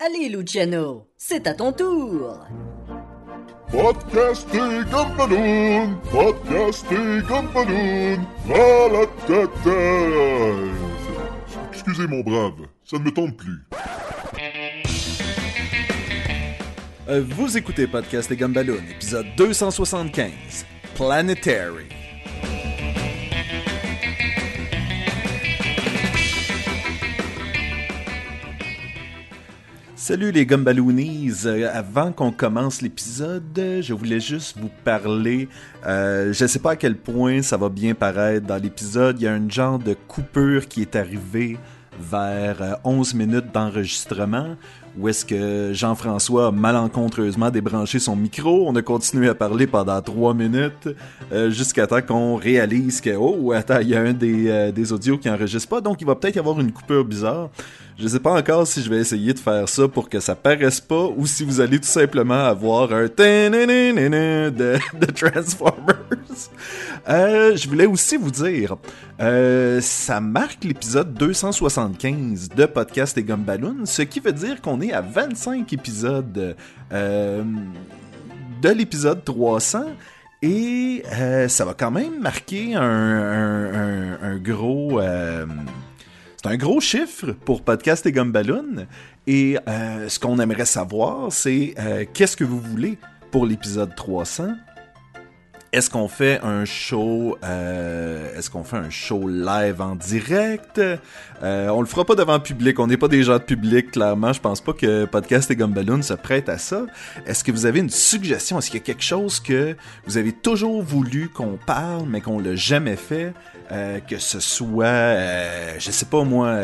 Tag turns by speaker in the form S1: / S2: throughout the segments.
S1: Allez, Luciano, c'est à ton tour.
S2: Podcasting Gumballoon, Podcasting Gumballoon, Excusez mon brave, ça ne me tombe plus.
S3: Euh, vous écoutez Podcast et Gumballoon, épisode 275, Planetary. Salut les Gumballoonies! Euh, avant qu'on commence l'épisode, je voulais juste vous parler. Euh, je sais pas à quel point ça va bien paraître dans l'épisode. Il y a un genre de coupure qui est arrivé vers 11 euh, minutes d'enregistrement où est-ce que Jean-François a malencontreusement débranché son micro. On a continué à parler pendant trois minutes euh, jusqu'à temps qu'on réalise que oh attends il y a un des, euh, des audios qui enregistre pas donc il va peut-être y avoir une coupure bizarre. Je sais pas encore si je vais essayer de faire ça pour que ça paraisse pas ou si vous allez tout simplement avoir un de, de Transformers. Euh, je voulais aussi vous dire, euh, ça marque l'épisode 275 de Podcast et Gumballoon, ce qui veut dire qu'on est à 25 épisodes euh, de l'épisode 300. Et ça va quand même marquer un, gros... c'est un gros chiffre pour Podcast et Gumballoon. Et ce qu'on aimerait savoir, c'est qu'est-ce que vous voulez pour l'épisode 300 est-ce qu'on fait un show euh, Est-ce qu'on fait un show live en direct? Euh, On le fera pas devant public. On n'est pas des gens de public, clairement. Je pense pas que podcast et Gumballoon se prête à ça. Est-ce que vous avez une suggestion? Est-ce qu'il y a quelque chose que vous avez toujours voulu qu'on parle, mais qu'on l'a jamais fait? Euh, que ce soit, euh, je sais pas moi,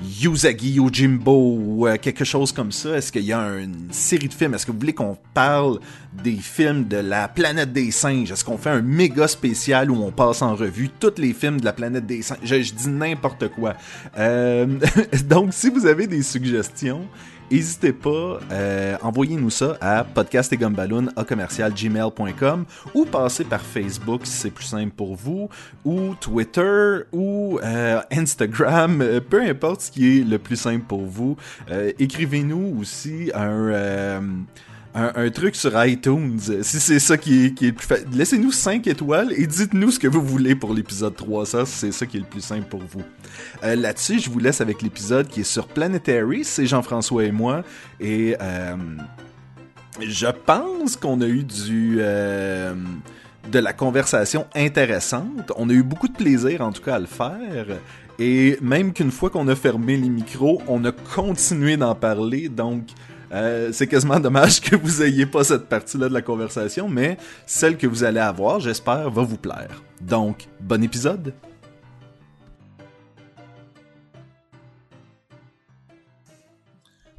S3: Yuzagi Yojimbo ou quelque chose comme ça. Est-ce qu'il y a une série de films? Est-ce que vous voulez qu'on parle des films de la planète des singes? Est-ce qu'on fait un méga spécial où on passe en revue tous les films de la planète des singes? Je, je dis n'importe quoi. donc, si vous avez des suggestions, N'hésitez pas, euh, envoyez-nous ça à podcastetgumballoon.com ou passez par Facebook si c'est plus simple pour vous, ou Twitter, ou euh, Instagram, euh, peu importe ce qui est le plus simple pour vous. Écrivez-nous aussi un un, truc sur iTunes, si c'est ça qui est, le plus facile. Laissez-nous 5 étoiles et dites-nous ce que vous voulez pour l'épisode 300, si c'est ça qui est le plus simple pour vous. Euh, là-dessus, je vous laisse avec l'épisode qui est sur Planetary, c'est Jean-François et moi, et euh, je pense qu'on a eu du... Euh, de la conversation intéressante. On a eu beaucoup de plaisir, en tout cas, à le faire. Et même qu'une fois qu'on a fermé les micros, on a continué d'en parler. Donc, euh, c'est quasiment dommage que vous ayez pas cette partie-là de la conversation, mais celle que vous allez avoir, j'espère, va vous plaire. Donc, bon épisode!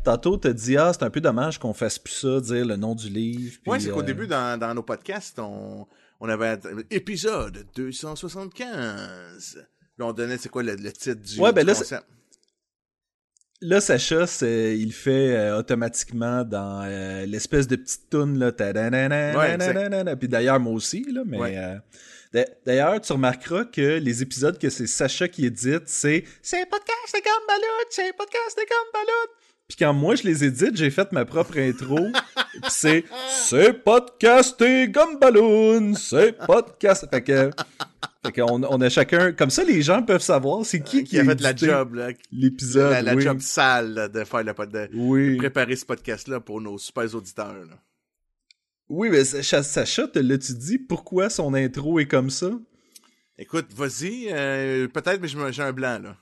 S3: Tantôt, t'as dit, ah, c'est un peu dommage qu'on fasse plus ça, dire le nom du livre.
S4: Oui, c'est qu'au euh, début, dans, nos podcasts, on, on avait épisode 275. Là, on donnait, c'est quoi le, titre du,
S3: ouais, ben là, Là, Sacha, il fait euh, automatiquement dans euh, l'espèce de petite toune là. Ouais, puis d'ailleurs, moi aussi, là, mais. Euh, d'ailleurs, tu remarqueras que les épisodes que c'est Sacha qui édite, c'est C'est podcast, c'est comme Balut, c'est podcast, c'est comme Balut. Puis quand moi je les édite, j'ai fait ma propre intro. c'est C'est podcast et Gumballoon, c'est podcast. Fait que fait qu'on on a chacun. Comme ça, les gens peuvent savoir c'est qui, qui,
S4: a, fait la job,
S3: L'épisode.
S4: La, job sale de faire le de, préparer ce podcast-là pour nos super auditeurs.
S3: Oui, mais Sacha, te l'as-tu dit pourquoi son intro est comme ça?
S4: Écoute, vas-y, euh, peut-être, mais j'ai un blanc, là.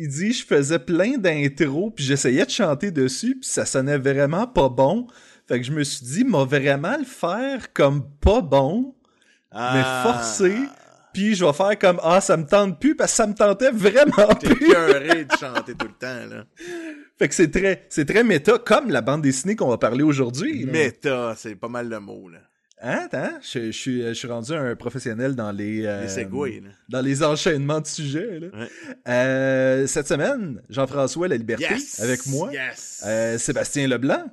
S3: Il dit je faisais plein d'intros puis j'essayais de chanter dessus puis ça sonnait vraiment pas bon. Fait que je me suis dit m'a vraiment le faire comme pas bon mais ah. forcé puis je vais faire comme ah ça me tente plus parce que ça me tentait vraiment
S4: plus. T'es de chanter tout le temps là.
S3: Fait que c'est très c'est très méta comme la bande dessinée qu'on va parler aujourd'hui.
S4: Méta, c'est pas mal le mot là.
S3: Hein, attends, je, suis, je suis rendu un professionnel dans les, euh,
S4: les
S3: dans les enchaînements de sujets. Là. Euh, cette semaine, Jean-François La Liberté avec moi,
S4: yes.
S3: Euh, Sébastien Leblanc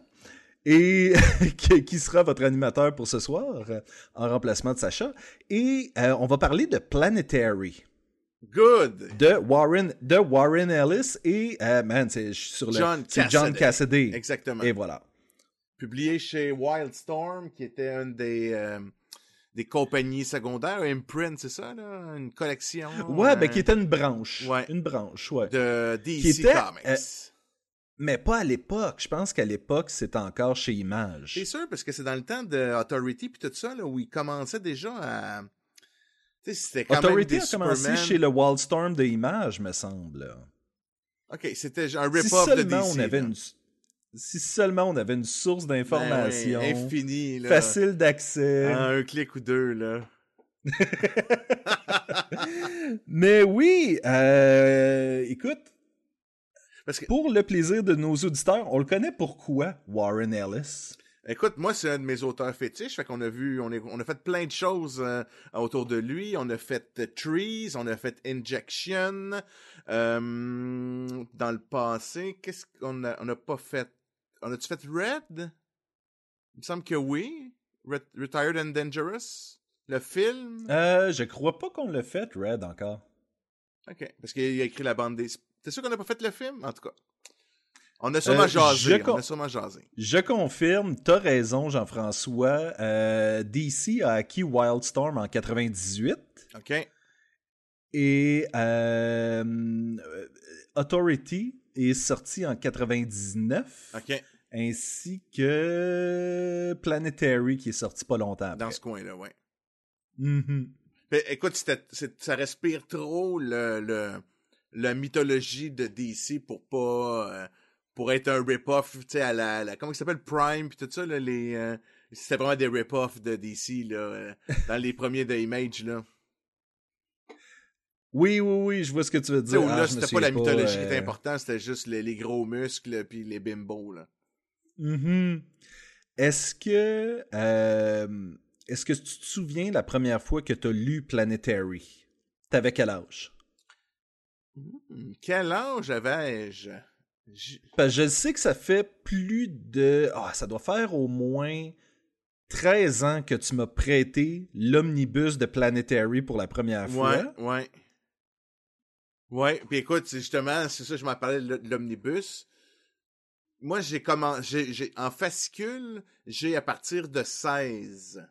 S3: et qui sera votre animateur pour ce soir en remplacement de Sacha. Et on va parler de Planetary.
S4: Good.
S3: de Warren, de Warren Ellis et, man, c'est sur le.
S4: John
S3: c'est John. Cassidy.
S4: Exactement.
S3: Et voilà.
S4: Publié chez Wildstorm, qui était une des, euh, des compagnies secondaires. Imprint, c'est ça, là? Une collection.
S3: Ouais,
S4: euh,
S3: ben qui était une branche.
S4: Ouais.
S3: Une branche, ouais.
S4: De DC
S3: Qui était,
S4: Comics.
S3: euh, Mais pas à l'époque. Je pense qu'à l'époque, c'était encore chez Image.
S4: C'est sûr, parce que c'est dans le temps de Authority puis tout ça, là, où ils commençaient déjà à... Tu sais, c'était quand
S3: Authority
S4: même
S3: a commencé
S4: Superman.
S3: chez le Wildstorm de Image, me semble.
S4: OK, c'était un
S3: Si
S4: rip-off de
S3: seulement,
S4: DC.
S3: on avait
S4: là.
S3: une... si seulement on avait une source d'information
S4: Ben oui, infini, là.
S3: facile d'accès.
S4: Un clic ou deux, là.
S3: Mais oui, euh, écoute,
S4: Parce que,
S3: pour le plaisir de nos auditeurs, on le connaît pourquoi, Warren Ellis?
S4: écoute, moi, c'est un de mes auteurs fétiches. Fait qu'on a vu, on, est, on a fait plein de choses euh, autour de lui. On a fait euh, Trees, on a fait Injection. Euh, dans le passé, qu'est-ce qu'on a, on a pas fait? On a-tu fait Red? Il me semble que oui. Re- Retired and Dangerous? Le film?
S3: Euh, je crois pas qu'on l'a fait, Red, encore.
S4: OK. Parce qu'il a écrit la bande des... T'es sûr qu'on n'a pas fait le film? En tout cas. On a sûrement
S3: Euh,
S4: jasé.
S3: je
S4: On a sûrement jasé.
S3: Je confirme, t'as raison, Jean-François. Euh, DC a acquis Wildstorm en 98
S4: OK?
S3: et euh, euh, Authority est sorti en 99,
S4: OK.
S3: Ainsi que Planetary qui est sorti pas longtemps après.
S4: Dans ce coin-là, ouais.
S3: Mhm.
S4: Mais écoute, ça respire trop le, le, la mythologie de DC pour pas... euh, pour être un rip-off, tu sais, à la, la- Comment il s'appelle? Prime, puis tout ça, là, les... euh, c'était vraiment des rip-offs de DC, là, euh, dans les premiers de Image, là.
S3: Oui, oui, oui, je vois ce que tu veux dire. Ah,
S4: là,
S3: me
S4: c'était pas la mythologie qui était importante, c'était juste les, les gros muscles puis les bimbos, là.
S3: Mhm. Est-ce que euh, est-ce que tu te souviens la première fois que tu as lu Planetary? T'avais quel âge?
S4: Hmm, Quel âge avais-je? J-
S3: Parce que je sais que ça fait plus de. Ah, ça doit faire au moins 13 ans que tu m'as prêté l'omnibus de Planetary pour la première fois.
S4: Ouais, ouais. Ouais, puis écoute, c'est justement, c'est ça, je m'en parlais de l'omnibus. Moi, j'ai commencé, j'ai, en fascicule, j'ai à partir de 16.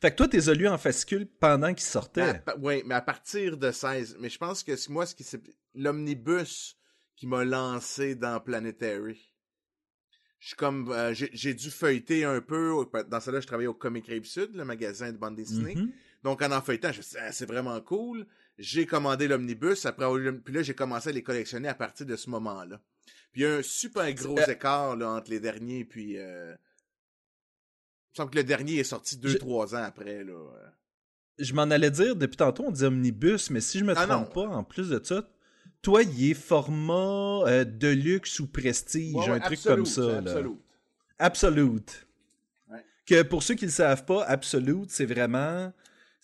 S3: Fait que toi, t'es lu en fascicule pendant qu'il sortait.
S4: oui, mais à partir de 16. Mais je pense que c'est moi, ce qui c'est l'omnibus qui m'a lancé dans Planetary. Je comme, euh, j'ai, dû feuilleter un peu. Dans celle-là, je travaillais au Comic Rive Sud, le magasin de bande dessinée.
S3: Mhm.
S4: Donc, en en feuilletant, je me suis dit, Ah, c'est vraiment cool. J'ai commandé l'omnibus. Après, puis là, j'ai commencé à les collectionner à partir de ce moment-là. Puis il y a un super gros
S3: Euh,
S4: écart là, entre les derniers puis... Euh... Il me semble que le dernier est sorti
S3: Je-
S4: 2-3 ans après. Là. euh.
S3: Je m'en allais dire, depuis tantôt, on dit omnibus, mais si je me
S4: Ah,
S3: trompe
S4: non.
S3: pas, en plus de ça, toi, il est format euh, deluxe ou prestige,
S4: Ouais,
S3: un truc comme ça. là.
S4: absolute.
S3: Absolute.
S4: Ouais.
S3: Que pour ceux qui ne le savent pas, Absolute, c'est vraiment.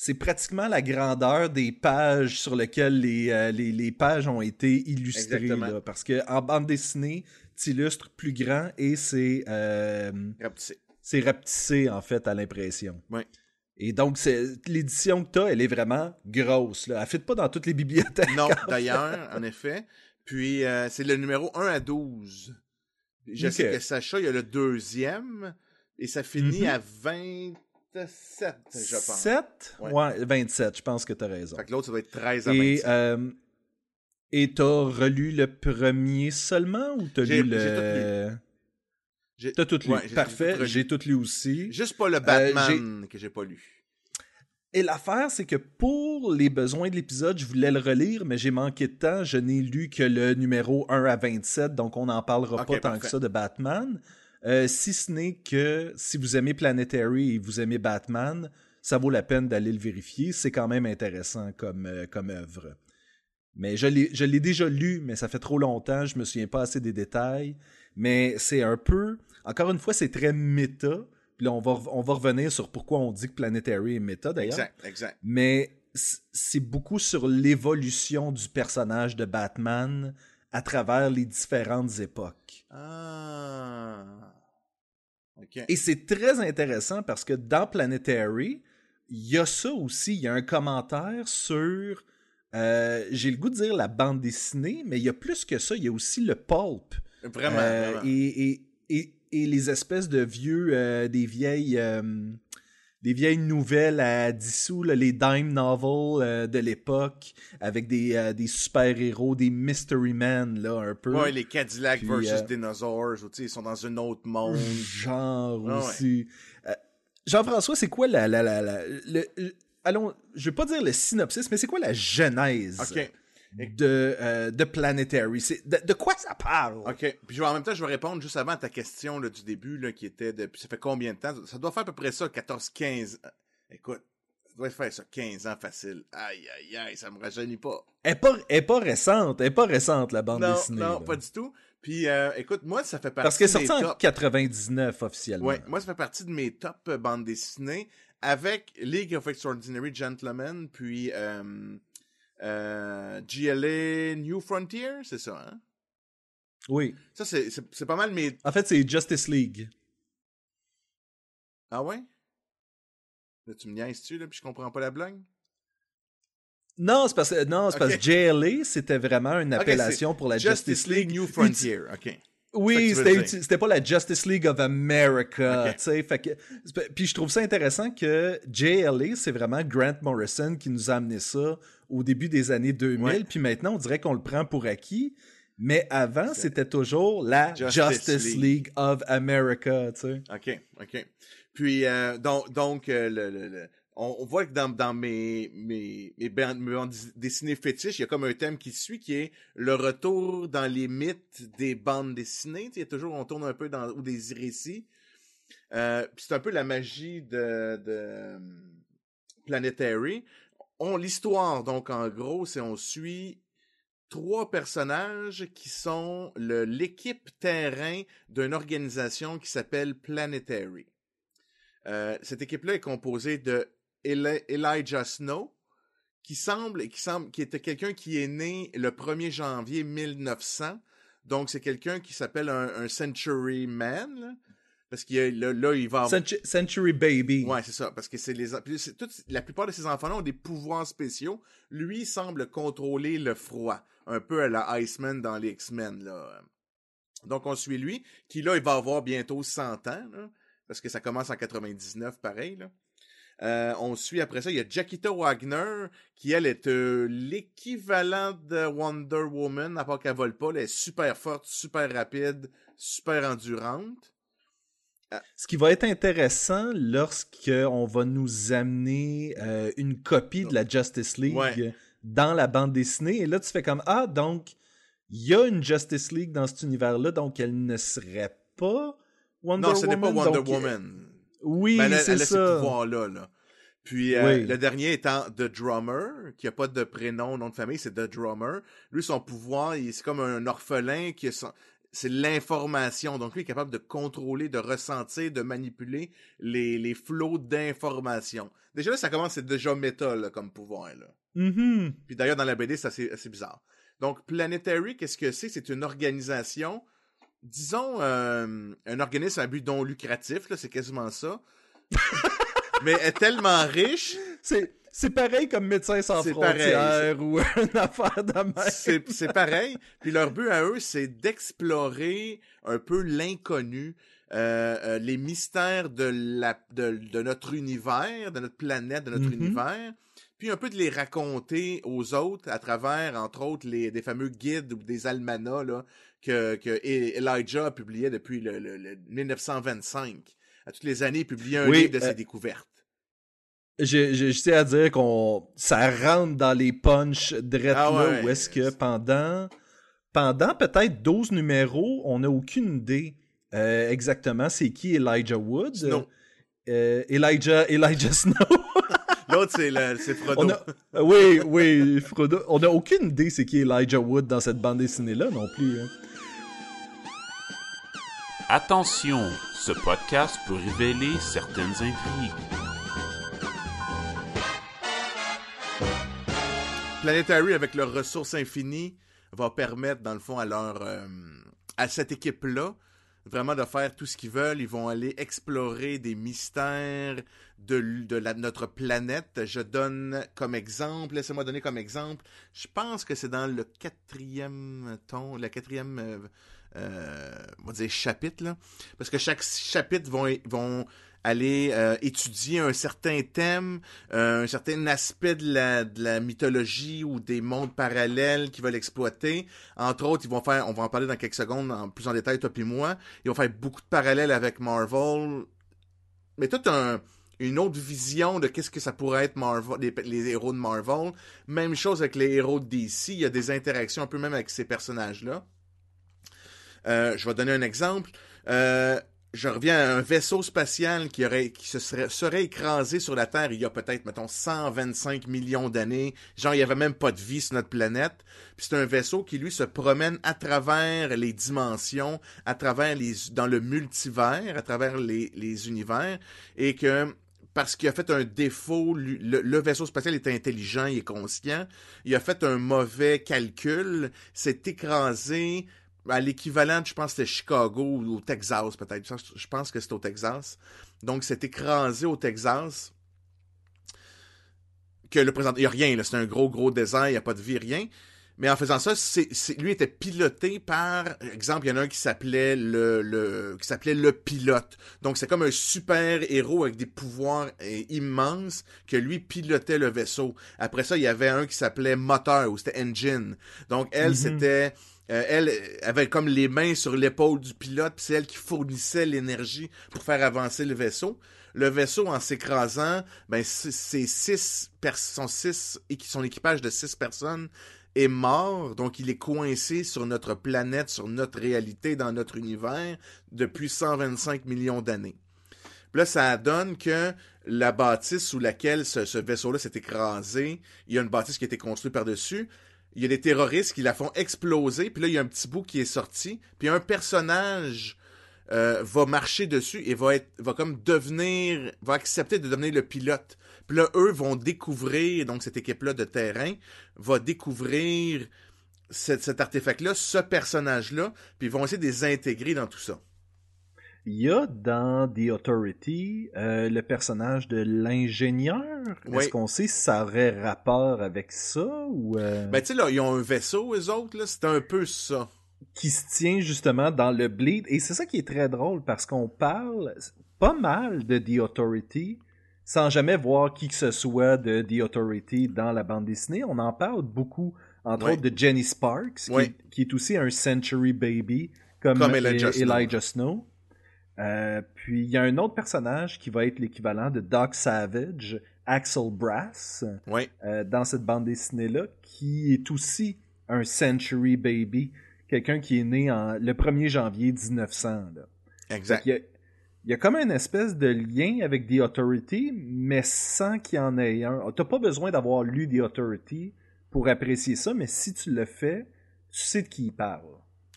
S3: C'est pratiquement la grandeur des pages sur lesquelles les, euh, les, les pages ont été illustrées. Là. parce qu'en bande dessinée, tu illustres plus grand et c'est euh,
S4: Rapetissé.
S3: c'est rapetissé, en fait, à l'impression.
S4: Ouais.
S3: Et donc, l'édition que tu as, elle est vraiment grosse. Là. Elle ne fit pas dans toutes les bibliothèques.
S4: Non, d'ailleurs, en effet. Puis, euh, c'est le numéro 1 à 12. Je
S3: Ok.
S4: sais que Sacha, il y a le deuxième. Et ça finit
S3: Mhm.
S4: à 27, je pense.
S3: 7?
S4: Ouais.
S3: Ouais. 27, je pense que tu as raison.
S4: Fait que l'autre, ça doit être 13 à
S3: Et
S4: 27.
S3: euh, et t'as relu le premier seulement ou t'as lu le...
S4: j'ai tout J'ai-
S3: T'as tout lu.
S4: Ouais,
S3: Parfait, j'ai tout lu aussi.
S4: Juste pas le
S3: Euh,
S4: Batman que j'ai pas lu.
S3: Et l'affaire, c'est que pour les besoins de l'épisode, je voulais le relire, mais j'ai manqué de temps. Je n'ai lu que le numéro 1 à 27, donc on n'en parlera pas tant
S4: parfait.
S3: que ça de Batman. Euh, si ce n'est que si vous aimez Planetary et vous aimez Batman, ça vaut la peine d'aller le vérifier. C'est quand même intéressant comme, euh, comme œuvre. Mais je l'ai déjà lu, mais ça fait trop longtemps, je me souviens pas assez des détails. Mais c'est un peu... Encore une fois, c'est très méta. Puis là, on va, on va revenir sur pourquoi on dit que Planetary est méta, d'ailleurs.
S4: Exact, exact.
S3: Mais c'est beaucoup sur l'évolution du personnage de Batman à travers les différentes époques.
S4: Ah.
S3: Et c'est très intéressant parce que dans Planetary, il y a ça aussi. Il y a un commentaire sur euh, j'ai le goût de dire la bande dessinée, mais il y a plus que ça. Il y a aussi le pulp.
S4: Vraiment,
S3: Euh,
S4: vraiment.
S3: Et, et, et, et les espèces de vieux, euh, des vieilles, des vieilles nouvelles à 10 sous, là, les dime novels euh, de l'époque, avec des, euh, des super-héros, des mystery men, là, un peu.
S4: Ouais, les Cadillac
S3: Puis,
S4: versus
S3: euh,
S4: Dinosaurs, ils sont dans un autre monde.
S3: Genre
S4: Ah
S3: aussi. Jean-François, c'est quoi la, la, la, la- le, allons, je vais pas dire le synopsis, mais c'est quoi la genèse?
S4: OK.
S3: De, euh, de Planetary? C'est, de, de quoi ça parle?
S4: OK. Puis je vais- en même temps, je vais répondre juste avant à ta question là, du début, là, qui était de. Ça fait combien de temps? Ça doit faire à peu près ça, 14, 15. euh, Écoute, ça doit faire ça, 15 ans facile. Aïe, aïe, aïe, ça me rajeunit pas.
S3: Elle est pas, elle est pas récente, elle est pas récente, la bande
S4: non,
S3: dessinée.
S4: non,
S3: là.
S4: pas du tout. Puis euh, écoute, moi, ça fait partie
S3: Parce qu'elle est sortie en
S4: tops.
S3: 99 officiellement.
S4: Ouais, moi, ça fait partie de mes top euh, bandes dessinées avec League of Extraordinary Gentlemen, puis euh, euh, GLA New Frontier, c'est ça, hein?
S3: Oui.
S4: Ça, c'est- pas mal mes...
S3: En fait, c'est Justice League.
S4: Ah ouais? Là, tu me niaises-tu, là, puis je comprends pas la blague?
S3: Non, c'est parce non, parce que JLA, c'était vraiment une appellation pour la
S4: Justice League New Frontier, OK.
S3: Oui, c'était pas la Justice League of America, fait que puis je trouve ça intéressant que JLA, c'est vraiment Grant Morrison qui nous a amené ça au début des années 2000,
S4: Ouais.
S3: puis maintenant on dirait qu'on le prend pour acquis, mais avant c'était toujours la
S4: Justice
S3: Justice,
S4: League.
S3: League. of America, tu sais.
S4: OK, OK. Puis, euh, donc, donc euh, le, le- le- on, voit que dans, mes, bandes, dessinées fétiches, il y a comme un thème qui suit qui est le retour dans les mythes des bandes dessinées. Il y a toujours, on tourne un peu dans des récits. Euh, c'est un peu la magie de, euh, Planetary. On l'histoire, donc en gros, c'est on suit trois personnages qui sont l'équipe terrain d'une organisation qui s'appelle Planetary. Euh, cette équipe-là est composée de Eli- Elijah Snow, qui semble, qui semble, qui était quelqu'un qui est né le 1er janvier 1900. Donc, c'est quelqu'un qui s'appelle un, un Century Man, là, parce qu'il là, là, il va avoir...
S3: Century Baby.
S4: Ouais, c'est ça, parce que c'est les la plupart de ces enfants-là ont des pouvoirs spéciaux. Lui il semble contrôler le froid, un peu à la Iceman dans les X-Men là. Donc on suit lui, qui là il va avoir bientôt 100 ans là, parce que ça commence en 99 pareil là. Euh, on suit après ça, il y a Jackita Wagner, qui elle est euh, l'équivalent de Wonder Woman, à part qu'elle vole pas, elle est super forte, super rapide, super endurante.
S3: Ce qui va être intéressant lorsqu'on va nous amener euh, une copie de la Justice League
S4: Ouais.
S3: dans la bande dessinée. Et là, tu fais comme Ah, donc, il y a une Justice League dans cet univers-là, donc elle ne serait pas Wonder
S4: non, ce n'est
S3: Woman.
S4: pas Wonder
S3: donc-
S4: Woman.
S3: Oui,
S4: a-
S3: c'est
S4: elle a ces
S3: ça.
S4: pouvoirs-là. Là. Puis euh,
S3: Oui.
S4: le dernier étant The Drummer, qui a pas de prénom, nom de famille, c'est The Drummer. Lui, son pouvoir, il- c'est comme un orphelin qui c'est l'information. Donc lui est capable de contrôler, de ressentir, de manipuler les, les flots d'informations. Déjà là, ça commence, c'est déjà méta là, comme pouvoir. Là.
S3: Mhm.
S4: Puis d'ailleurs, dans la BD, c'est assez, assez bizarre. Donc, Planetary, qu'est-ce que c'est? C'est une organisation, disons, euh, un organisme à but non lucratif, c'est quasiment ça. Mais est tellement riche,
S3: C'est c'est pareil comme Médecins sans frontières ou une affaire de
S4: c'est pareil. Puis leur but à eux, c'est d'explorer un peu l'inconnu, euh, euh, les mystères de, la, de, de notre univers, de notre planète, de notre
S3: Mhm.
S4: univers, puis un peu de les raconter aux autres à travers, entre autres, les, des fameux guides ou des almanachs là, que, que E- Elijah a publié depuis le, le- le 1925. À toutes les années, il publiait un
S3: Oui,
S4: livre de
S3: euh,
S4: ses découvertes.
S3: J'ai juste à dire qu'on ça rentre dans les punchs direct
S4: Ah
S3: là où est-ce que pendant pendant peut-être 12 numéros, on n'a aucune idée euh, exactement c'est qui Elijah Wood.
S4: Snow.
S3: Euh, Elijah Elijah Snow.
S4: L'autre, c'est Frodo.
S3: a, euh, oui, oui, Frodo. On n'a aucune idée c'est qui Elijah Wood dans cette bande dessinée là non plus. hein.
S5: Attention, ce podcast peut révéler certaines intrigues.
S4: Planetary, avec leurs ressources infinies, va permettre, dans le fond, à leur, euh, à cette équipe-là vraiment de faire tout ce qu'ils veulent. Ils vont aller explorer des mystères de, de la- notre planète. Je donne comme exemple, laissez-moi donner comme exemple, je pense que c'est dans le quatrième ton, le quatrième, euh, on va dire chapitre. Parce que chaque chapitre vont, aller euh, étudier un certain thème, euh, un certain aspect de la, mythologie ou des mondes parallèles qu'ils veulent exploiter. Entre autres, ils vont faire, on va en parler dans quelques secondes en plus en détail, toi et moi, ils vont faire beaucoup de parallèles avec Marvel. Mais tout un une autre vision de qu'est-ce que ça pourrait être Marvel, les, les héros de Marvel. Même chose avec les héros de DC. Il y a des interactions un peu même avec ces personnages-là. Euh, je vais donner un exemple. Euh, je reviens à un vaisseau spatial qui aurait qui se serait, écrasé sur la Terre il y a peut-être, mettons, 125 millions d'années. Genre, il n'y avait même pas de vie sur notre planète. Puis c'est un vaisseau qui, lui, se promène à travers les dimensions, à travers les... dans le multivers, à travers les, univers, et que parce qu'il a fait un défaut, le vaisseau spatial est intelligent, il est conscient, il a fait un mauvais calcul, s'est écrasé à l'équivalent, je pense que c'était Chicago ou au Texas peut-être. Je pense- que c'est au Texas. Donc, c'est écrasé au Texas. Que le président, il n'y a rien, là. C'est un gros, gros désert, il n'y a pas de vie, rien. Mais en faisant ça, c'est, c'est- lui était piloté par, exemple, il y en a un qui s'appelait le, le, qui s'appelait le pilote. Donc, c'est comme un super héros avec des pouvoirs euh, immenses que lui pilotait le vaisseau. Après ça, il y avait un qui s'appelait moteur ou c'était engine. Donc, elle,
S3: Mhm.
S4: c'était, euh, elle avait comme les mains sur l'épaule du pilote, puis c'est elle qui fournissait l'énergie pour faire avancer le vaisseau. Le vaisseau, en s'écrasant, ben, c'est six, pers- son six, son équipage de six personnes est mort, donc il est coincé sur notre planète, sur notre réalité, dans notre univers, depuis 125 millions d'années. Là, ça donne que la bâtisse sous laquelle ce, ce vaisseau-là s'est écrasé, il y a une bâtisse qui a été construite par-dessus. Il y a des terroristes qui la font exploser, puis là, il y a un petit bout qui est sorti, puis un personnage euh, va marcher dessus et va être va comme devenir va accepter de devenir le pilote. Puis là eux vont découvrir donc cette équipe là de terrain va découvrir cet, cet artefact là, ce personnage là, puis ils vont essayer de les intégrer dans tout ça.
S3: Il y a dans The Authority euh, le personnage de l'ingénieur?
S4: Oui.
S3: Est-ce qu'on sait si ça aurait rapport avec ça ou euh,
S4: Ben tu sais là, ils ont un vaisseau eux autres là, c'est un peu ça.
S3: qui se tient justement dans le bleed Et c'est ça qui est très drôle parce qu'on parle pas mal de The Authority sans jamais voir qui que ce soit de The Authority dans la bande dessinée. On en parle beaucoup, entre
S4: Oui.
S3: autres de Jenny Sparks, qui,
S4: Oui.
S3: est, qui est aussi un Century Baby, comme,
S4: Comme Elijah Snow.
S3: Elijah Snow. Euh, puis il y a un autre personnage qui va être l'équivalent de Doc Savage, Axel Brass, euh, dans cette bande dessinée-là, qui est aussi un Century Baby, quelqu'un qui est né en, le 1er janvier 1900. Là.
S4: Exact.
S3: Il y, a, il y a comme une espèce de lien avec The Authority, mais sans qu'il y en ait un. T'as pas besoin d'avoir lu The Authority pour apprécier ça, mais si tu le fais, tu sais de qui il parle.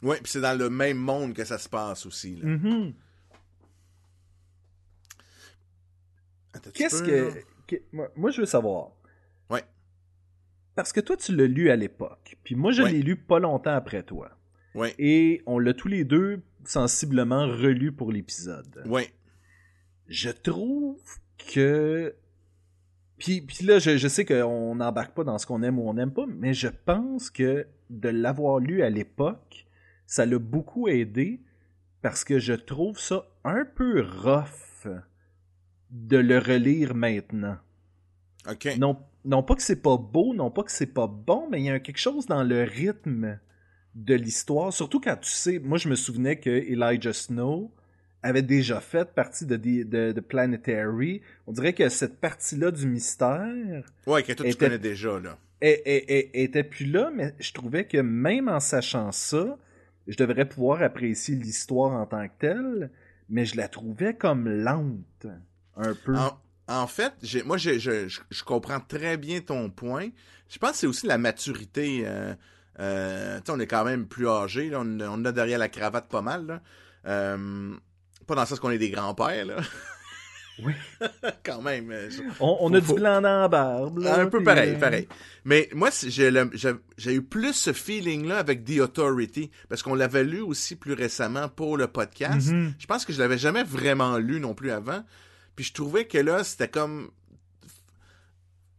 S4: Ouais, puis c'est dans le même monde que ça se passe aussi là.
S3: Mhm.
S4: Attends un petit
S3: Qu'est-ce que, moi, moi, je veux savoir.
S4: Ouais.
S3: Parce que toi, tu l'as lu à l'époque, puis moi, je
S4: Ouais.
S3: l'ai lu pas longtemps après toi.
S4: Ouais.
S3: Et on l'a tous les deux sensiblement relu pour l'épisode.
S4: Ouais.
S3: Je trouve que. Puis, puis là, je, je sais qu'on n'embarque pas dans ce qu'on aime ou on n'aime pas, mais je pense que de l'avoir lu à l'époque, ça l'a beaucoup aidé parce que je trouve ça un peu rough de le relire maintenant.
S4: OK.
S3: Non, non pas que c'est pas beau, non pas que c'est pas bon, mais il y a quelque chose dans le rythme de l'histoire. Surtout quand tu sais, moi je me souvenais que Elijah Snow avait déjà fait partie de, de, Planetary. On dirait que cette partie-là du mystère
S4: Ouais, que toi tu
S3: était-
S4: connais déjà là.
S3: est- était plus là, mais je trouvais que même en sachant ça, je devrais pouvoir apprécier l'histoire en tant que telle, mais je la trouvais comme lente, un peu.
S4: En, en fait, moi, je, je, je comprends très bien ton point. Je pense que c'est aussi la maturité. Euh, euh, tu sais, on est quand même plus âgé. Là, on, on a derrière la cravate pas mal. Là. Euh, pas dans le sens qu'on est des grands-pères. Là.
S3: Oui.
S4: Quand même. je-
S3: On, on
S4: Faut-
S3: a
S4: faut-
S3: du blanc dans la barbe. là,
S4: un peu pareil, pareil. Mais moi, j'ai eu plus ce feeling-là avec The Authority, parce qu'on l'avait lu aussi plus récemment pour le podcast.
S3: Mhm.
S4: Je pense que je l'avais jamais vraiment lu non plus avant. Puis je trouvais que là, c'était comme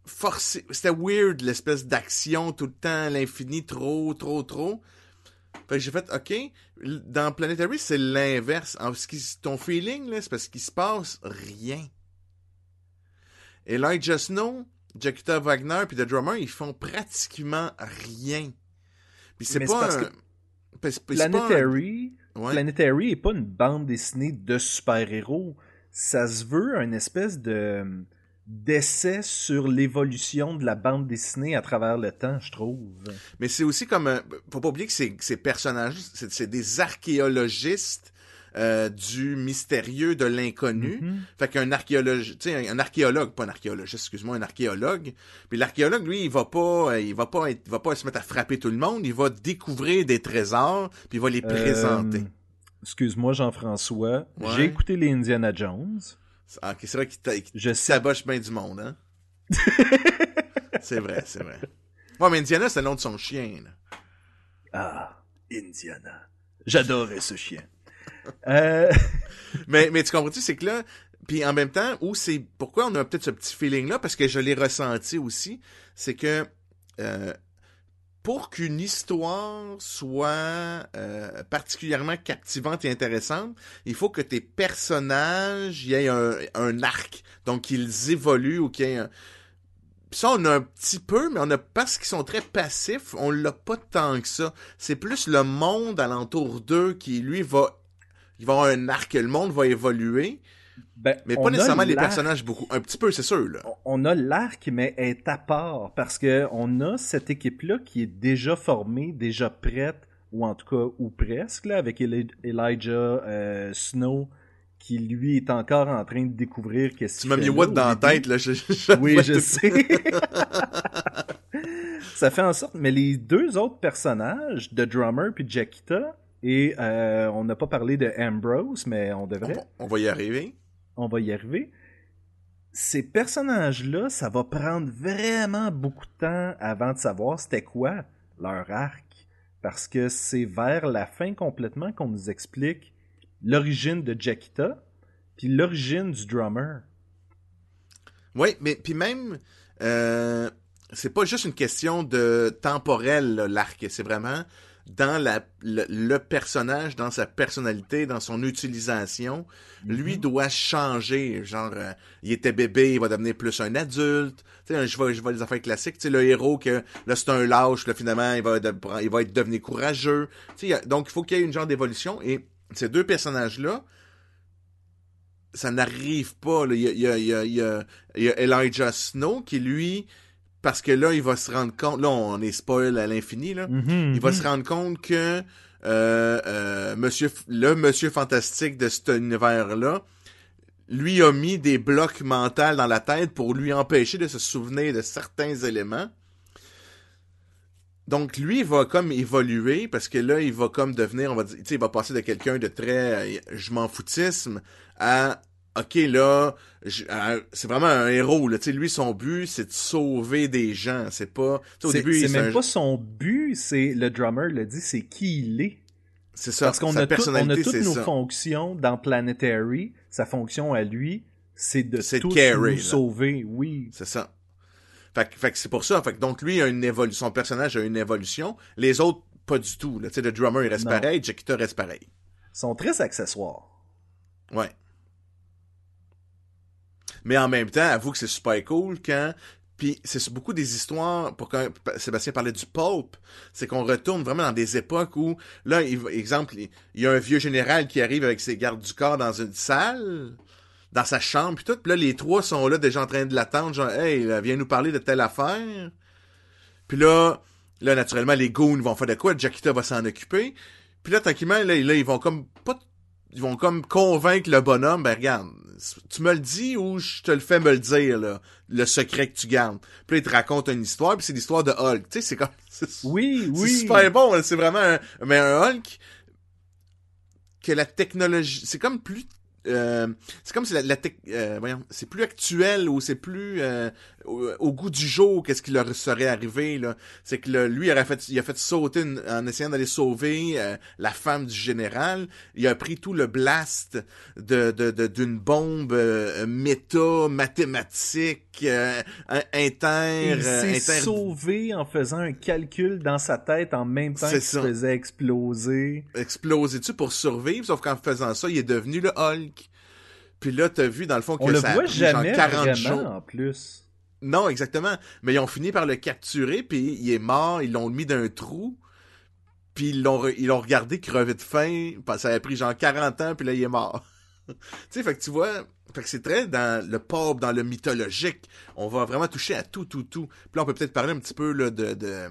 S4: forcé. C'était weird, l'espèce d'action tout le temps, à l'infini, trop, trop, trop. Fait que j'ai fait, OK, dans Planetary, c'est l'inverse. En ce qui- ton feeling, là, c'est parce qu'il se passe rien. Elijah Snow, Jackita Wagner puis The Drummer, ils font pratiquement rien. Puis c'est pas
S3: parce
S4: un...
S3: que
S4: pas un-
S3: Planetary,
S4: Ouais.
S3: Planetary est pas une bande dessinée de super-héros. Ça se veut un espèce de d'essai sur l'évolution de la bande dessinée à travers le temps, je trouve.
S4: Mais c'est aussi comme... un- Faut pas oublier que ces, ces personnages, c'est c'est des archéologistes euh, du mystérieux, de l'inconnu.
S3: Mhm.
S4: Fait qu'un archéologue, tu sais, un, un archéologue, pas un archéologiste, excuse-moi, un archéologue. Puis l'archéologue, lui, il va pas, euh, il va pas, être- il va pas se mettre à frapper tout le monde. Il va découvrir des trésors, puis il va les présenter.
S3: Excuse-moi, Jean-François.
S4: Ouais.
S3: J'ai écouté les Indiana Jones.
S4: Ah, c'est vrai qu'il
S3: Je
S4: saboche bien du monde, hein? c'est vrai, c'est vrai. Ouais, mais Indiana, c'est le nom de son chien. là.
S3: Ah, Indiana. J'adorais ce chien. Euh,
S4: Mais, mais tu comprends-tu, c'est que là, puis en même temps, où c'est pourquoi on a peut-être ce petit feeling-là, parce que je l'ai ressenti aussi, c'est que euh, pour qu'une histoire soit euh, particulièrement captivante et intéressante, il faut que tes personnages y aient un, arc, donc qu'ils évoluent ou qu'il y un... Ça, on a un petit peu, mais on a parce qu'ils sont très passifs, on l'a pas tant que ça. C'est plus le monde alentour d'eux qui, lui, va il va avoir un arc, le monde va évoluer,
S3: ben,
S4: mais
S3: on
S4: pas nécessairement les personnages beaucoup. Un petit peu, c'est sûr, là.
S3: On a l'arc, mais est à part parce que on a cette équipe-là qui est déjà formée, déjà prête, ou en tout cas, ou presque, là, avec Eli- Elijah euh, Snow, qui lui est encore en train de découvrir qu'est-ce
S4: Tu m'as mis
S3: au
S4: dans la tête, là. Je, je-
S3: Oui, je sais. Ça fait en sorte, mais les deux autres personnages, de Drummer puis Jackita, et euh, on n'a pas parlé de Ambrose, mais on
S4: On
S3: devrait.
S4: va, on va y arriver.
S3: On va y arriver. Ces personnages-là, ça va prendre vraiment beaucoup de temps avant de savoir c'était quoi leur arc. Parce que c'est vers la fin complètement qu'on nous explique l'origine de Jackita, puis l'origine du drummer.
S4: Oui, mais puis même, euh, c'est pas juste une question de temporel, l'arc. C'est vraiment dans la, le, le personnage, dans sa personnalité, dans son utilisation. Lui doit changer. Genre, euh, il était bébé, il va devenir plus un adulte. Tu sais, je vois, je vois les affaires classiques. Tu sais, le héros que là c'est un lâche, là finalement il va, de- il va être devenu courageux. Tu sais, donc il faut qu'il y ait une genre d'évolution. Et ces deux personnages-là, ça n'arrive pas. là. Il y il y a- il y a- il y a- il y a Elijah Snow qui, lui, parce que là, il va se rendre compte, là, on est spoil à l'infini, là.
S3: Mhm,
S4: Il va
S3: mhm.
S4: se rendre compte que euh, euh, monsieur, le monsieur fantastique de cet univers-là, lui a mis des blocs mentaux dans la tête pour lui empêcher de se souvenir de certains éléments. Donc lui il va comme évoluer parce que là il va comme devenir on va dire tu sais il va passer de quelqu'un de très euh, je m'en foutisme à OK là à- c'est vraiment un héros là lui son but c'est de sauver des gens c'est pas au
S3: C'est
S4: début
S3: c'est
S4: c'est
S3: même
S4: un-
S3: pas son but, c'est le drummer le dit, c'est qui il est.
S4: c'est ça
S3: Parce qu'on a, tout- on a toutes nos
S4: ça
S3: fonctions dans Planetary. Sa fonction à lui, c'est de
S4: là.
S3: sauver. Oui.
S4: C'est ça. Fait, que- fait que c'est pour ça. Fait que donc lui a une évolution. Son personnage a une évolution. Les autres, pas du tout. Là. Le drummer, il reste
S3: Non.
S4: pareil. Jackita reste pareil.
S3: Ils sont très accessoires.
S4: Ouais. Mais en même temps, avoue que c'est super cool quand... Puis c'est beaucoup des histoires, pour quand Sébastien parlait du pulp, c'est qu'on retourne vraiment dans des époques où, là, exemple, il y a un vieux général qui arrive avec ses gardes du corps dans une salle, dans sa chambre, puis tout, puis là, les trois sont là déjà en train de l'attendre, genre, hey, viens nous parler de telle affaire. Puis là, là, naturellement, les goons vont faire de quoi, Jackita va s'en occuper. Puis là, tranquillement, là, là, ils vont comme pas ils vont comme convaincre le bonhomme, ben regarde, tu me le dis ou je te le fais me le dire, là, le secret que tu gardes. Puis là, il te raconte une histoire, puis c'est l'histoire de Hulk. Tu sais, c'est comme... C'est
S3: Oui,
S4: c'est
S3: oui.
S4: super bon, c'est vraiment un... Mais un Hulk, que la technologie... C'est comme plus... euh, c'est comme si la, la euh, voyons, c'est plus actuel ou c'est plus euh, au, au goût du jour qu'est-ce qui leur serait arrivé là. C'est que le- lui il aurait fait, il a fait sauter une- en essayant d'aller sauver euh, la femme du général. Il a pris tout le blast de de- de- d'une bombe euh, méta mathématique euh, in- inter.
S3: Il s'est
S4: inter-
S3: sauvé en faisant un calcul dans sa tête en même temps qu'il se faisait exploser.
S4: explosé dessus pour survivre, sauf qu'en faisant ça, il est devenu le Hulk. Puis là, t'as vu, dans le fond, que
S3: On le
S4: ça a
S3: voit
S4: pris genre
S3: jamais
S4: 40
S3: vraiment
S4: jours.
S3: en plus.
S4: Non, exactement. Mais ils ont fini par le capturer, puis il est mort, ils l'ont mis dans un trou, puis ils l'ont, re- ils l'ont regardé crever de faim, parce que ça a pris genre 40 ans, puis là, il est mort. tu sais, fait que tu vois, fait que c'est très dans le pop, dans le mythologique. On va vraiment toucher à tout, tout, tout. Puis là, on peut peut-être parler un petit peu là, de, de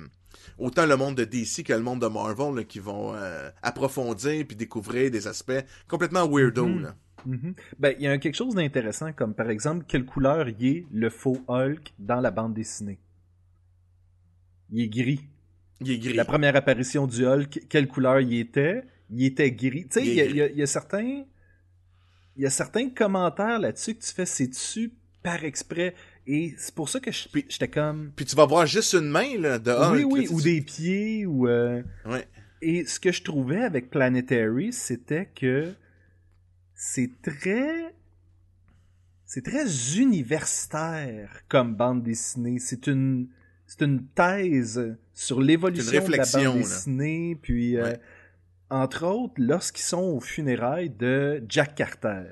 S4: autant le monde de DC que le monde de Marvel là, qui vont euh, approfondir puis découvrir des aspects complètement weirdo.
S3: Mhm.
S4: là.
S3: Mhm. Ben, il y a quelque chose d'intéressant, comme par exemple, quelle couleur y est le faux Hulk dans la bande dessinée? Il est gris.
S4: Il est gris.
S3: La première apparition du Hulk, quelle couleur il était? Il était gris. Tu sais,
S4: Il
S3: y a- il y, y certains. Il y a certains commentaires là-dessus que tu fais, c'est dessus par exprès? Et c'est pour ça que j'étais comme.
S4: Puis tu vas voir juste une main là, de Hulk.
S3: oui, oui,
S4: là,
S3: ou des pieds, ou. euh,
S4: Ouais.
S3: Et ce que je trouvais avec Planetary, c'était que c'est très. C'est très universitaire comme bande dessinée. C'est une. C'est une thèse sur l'évolution de la bande
S4: là.
S3: dessinée. Puis, euh, entre autres, lorsqu'ils sont aux funérailles de Jack Carter.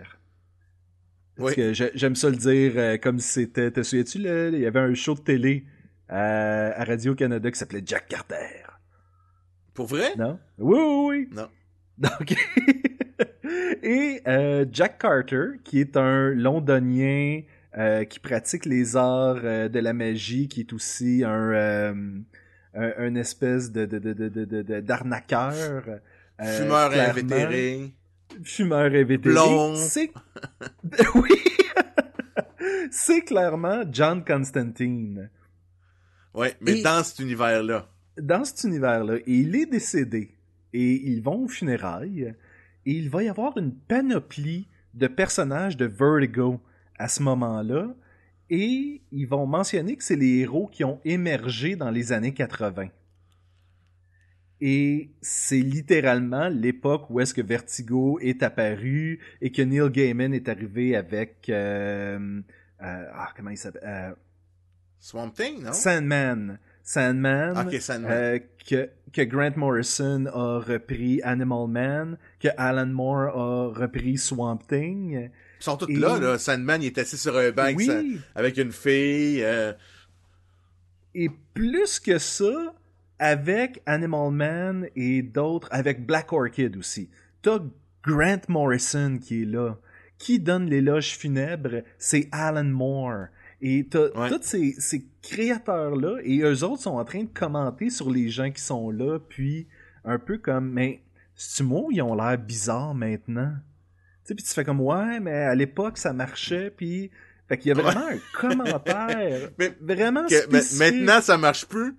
S3: Parce
S4: Oui.
S3: que j'ai- j'aime ça le dire euh, comme si c'était. Te souviens-tu, là, il y avait un show de télé euh, à Radio-Canada qui s'appelait Jack Carter.
S4: Pour vrai?
S3: Non? Oui, oui, oui.
S4: Non.
S3: Donc, et euh, Jack Carter, qui est un londonien euh, qui pratique les arts euh, de la magie, qui est aussi un, un, un espèce de, d'arnaqueur.
S4: Fumeur invétéré.
S3: Fumeur invétéré.
S4: Blond.
S3: C'est... oui! C'est clairement John Constantine.
S4: Ouais, mais
S3: Et-
S4: dans cet univers-là.
S3: dans cet univers-là, et il est décédé, et ils vont aux funérailles, et il va y avoir une panoplie de personnages de Vertigo à ce moment-là, et ils vont mentionner que c'est les héros qui ont émergé dans les années 80. Et c'est littéralement l'époque où est-ce que Vertigo est apparu et que Neil Gaiman est arrivé avec... euh, euh, ah, comment il s'appelle? Euh,
S4: Swamp Thing, non?
S3: Sandman. Sandman. Euh, que, que Grant Morrison a repris Animal Man, que Alan Moore a repris Swamp Thing.
S4: Ils sont tous
S3: et-
S4: là, là. Sandman, il est assis sur un banc
S3: oui,
S4: avec une fille. euh,
S3: et plus que ça, avec Animal Man et d'autres, avec Black Orchid aussi. T'as Grant Morrison qui est là. Qui donne l'éloge funèbre? C'est Alan Moore. Et t'as
S4: Ouais.
S3: tous ces, ces créateurs-là, et eux autres sont en train de commenter sur les gens qui sont là, puis un peu comme, mais c'est-tu moi ils ont l'air bizarres maintenant? Tu sais, puis tu fais comme, ouais, mais à l'époque, ça marchait, puis... Fait qu'il y a vraiment un commentaire
S4: Mais-
S3: vraiment
S4: que- ma-
S3: spécifique.
S4: maintenant, ça marche plus.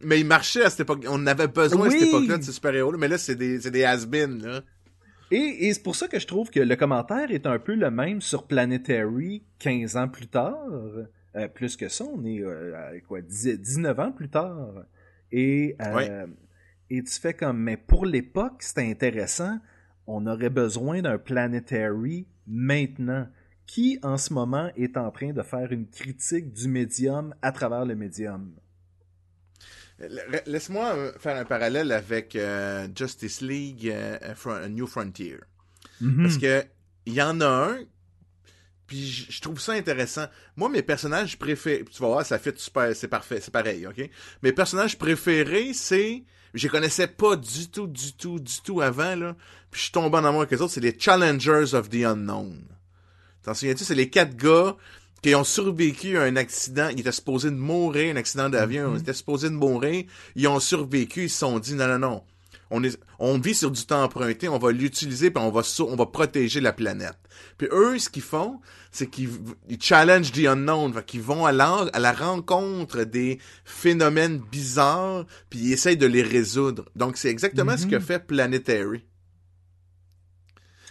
S4: Mais il marchait à cette époque. On avait besoin à cette époque-là de ces super-héros-là. Mais là, c'est des, c'est des has-been, là.
S3: Et, et c'est pour ça que je trouve que le commentaire est un peu le même sur Planetary 15 ans plus tard. Euh, plus que ça, on est euh, à quoi, 10 19 ans plus tard. Et, euh, et tu fais comme, mais pour l'époque, c'était intéressant. On aurait besoin d'un Planetary maintenant. Qui, en ce moment, est en train de faire une critique du médium à travers le médium?
S4: La- Laisse-moi euh, faire un parallèle avec euh, Justice League euh, Fron- New Frontier. Parce que il y en a un, puis je trouve ça intéressant. Moi, mes personnages préférés, tu vas voir, ça fait super, c'est parfait, c'est pareil, ok? Mes personnages préférés, c'est, je les connaissais pas du tout, du tout, du tout avant, là. Puis je suis tombé en amour avec eux autres, c'est les Challengers of the Unknown. T'en souviens-tu? C'est les quatre gars qui ont survécu à un accident. Ils étaient supposés de mourir, un accident d'avion. Ils étaient supposés de mourir. Ils ont survécu. Ils se sont dit, non, non, non. On, est, on vit sur du temps emprunté. On va l'utiliser puis on va, on va protéger la planète. Puis eux, ce qu'ils font, c'est qu'ils ils challenge the unknown. Fait qu'ils vont à la, à la rencontre des phénomènes bizarres puis ils essayent de les résoudre. Donc, c'est exactement ce que fait Planetary.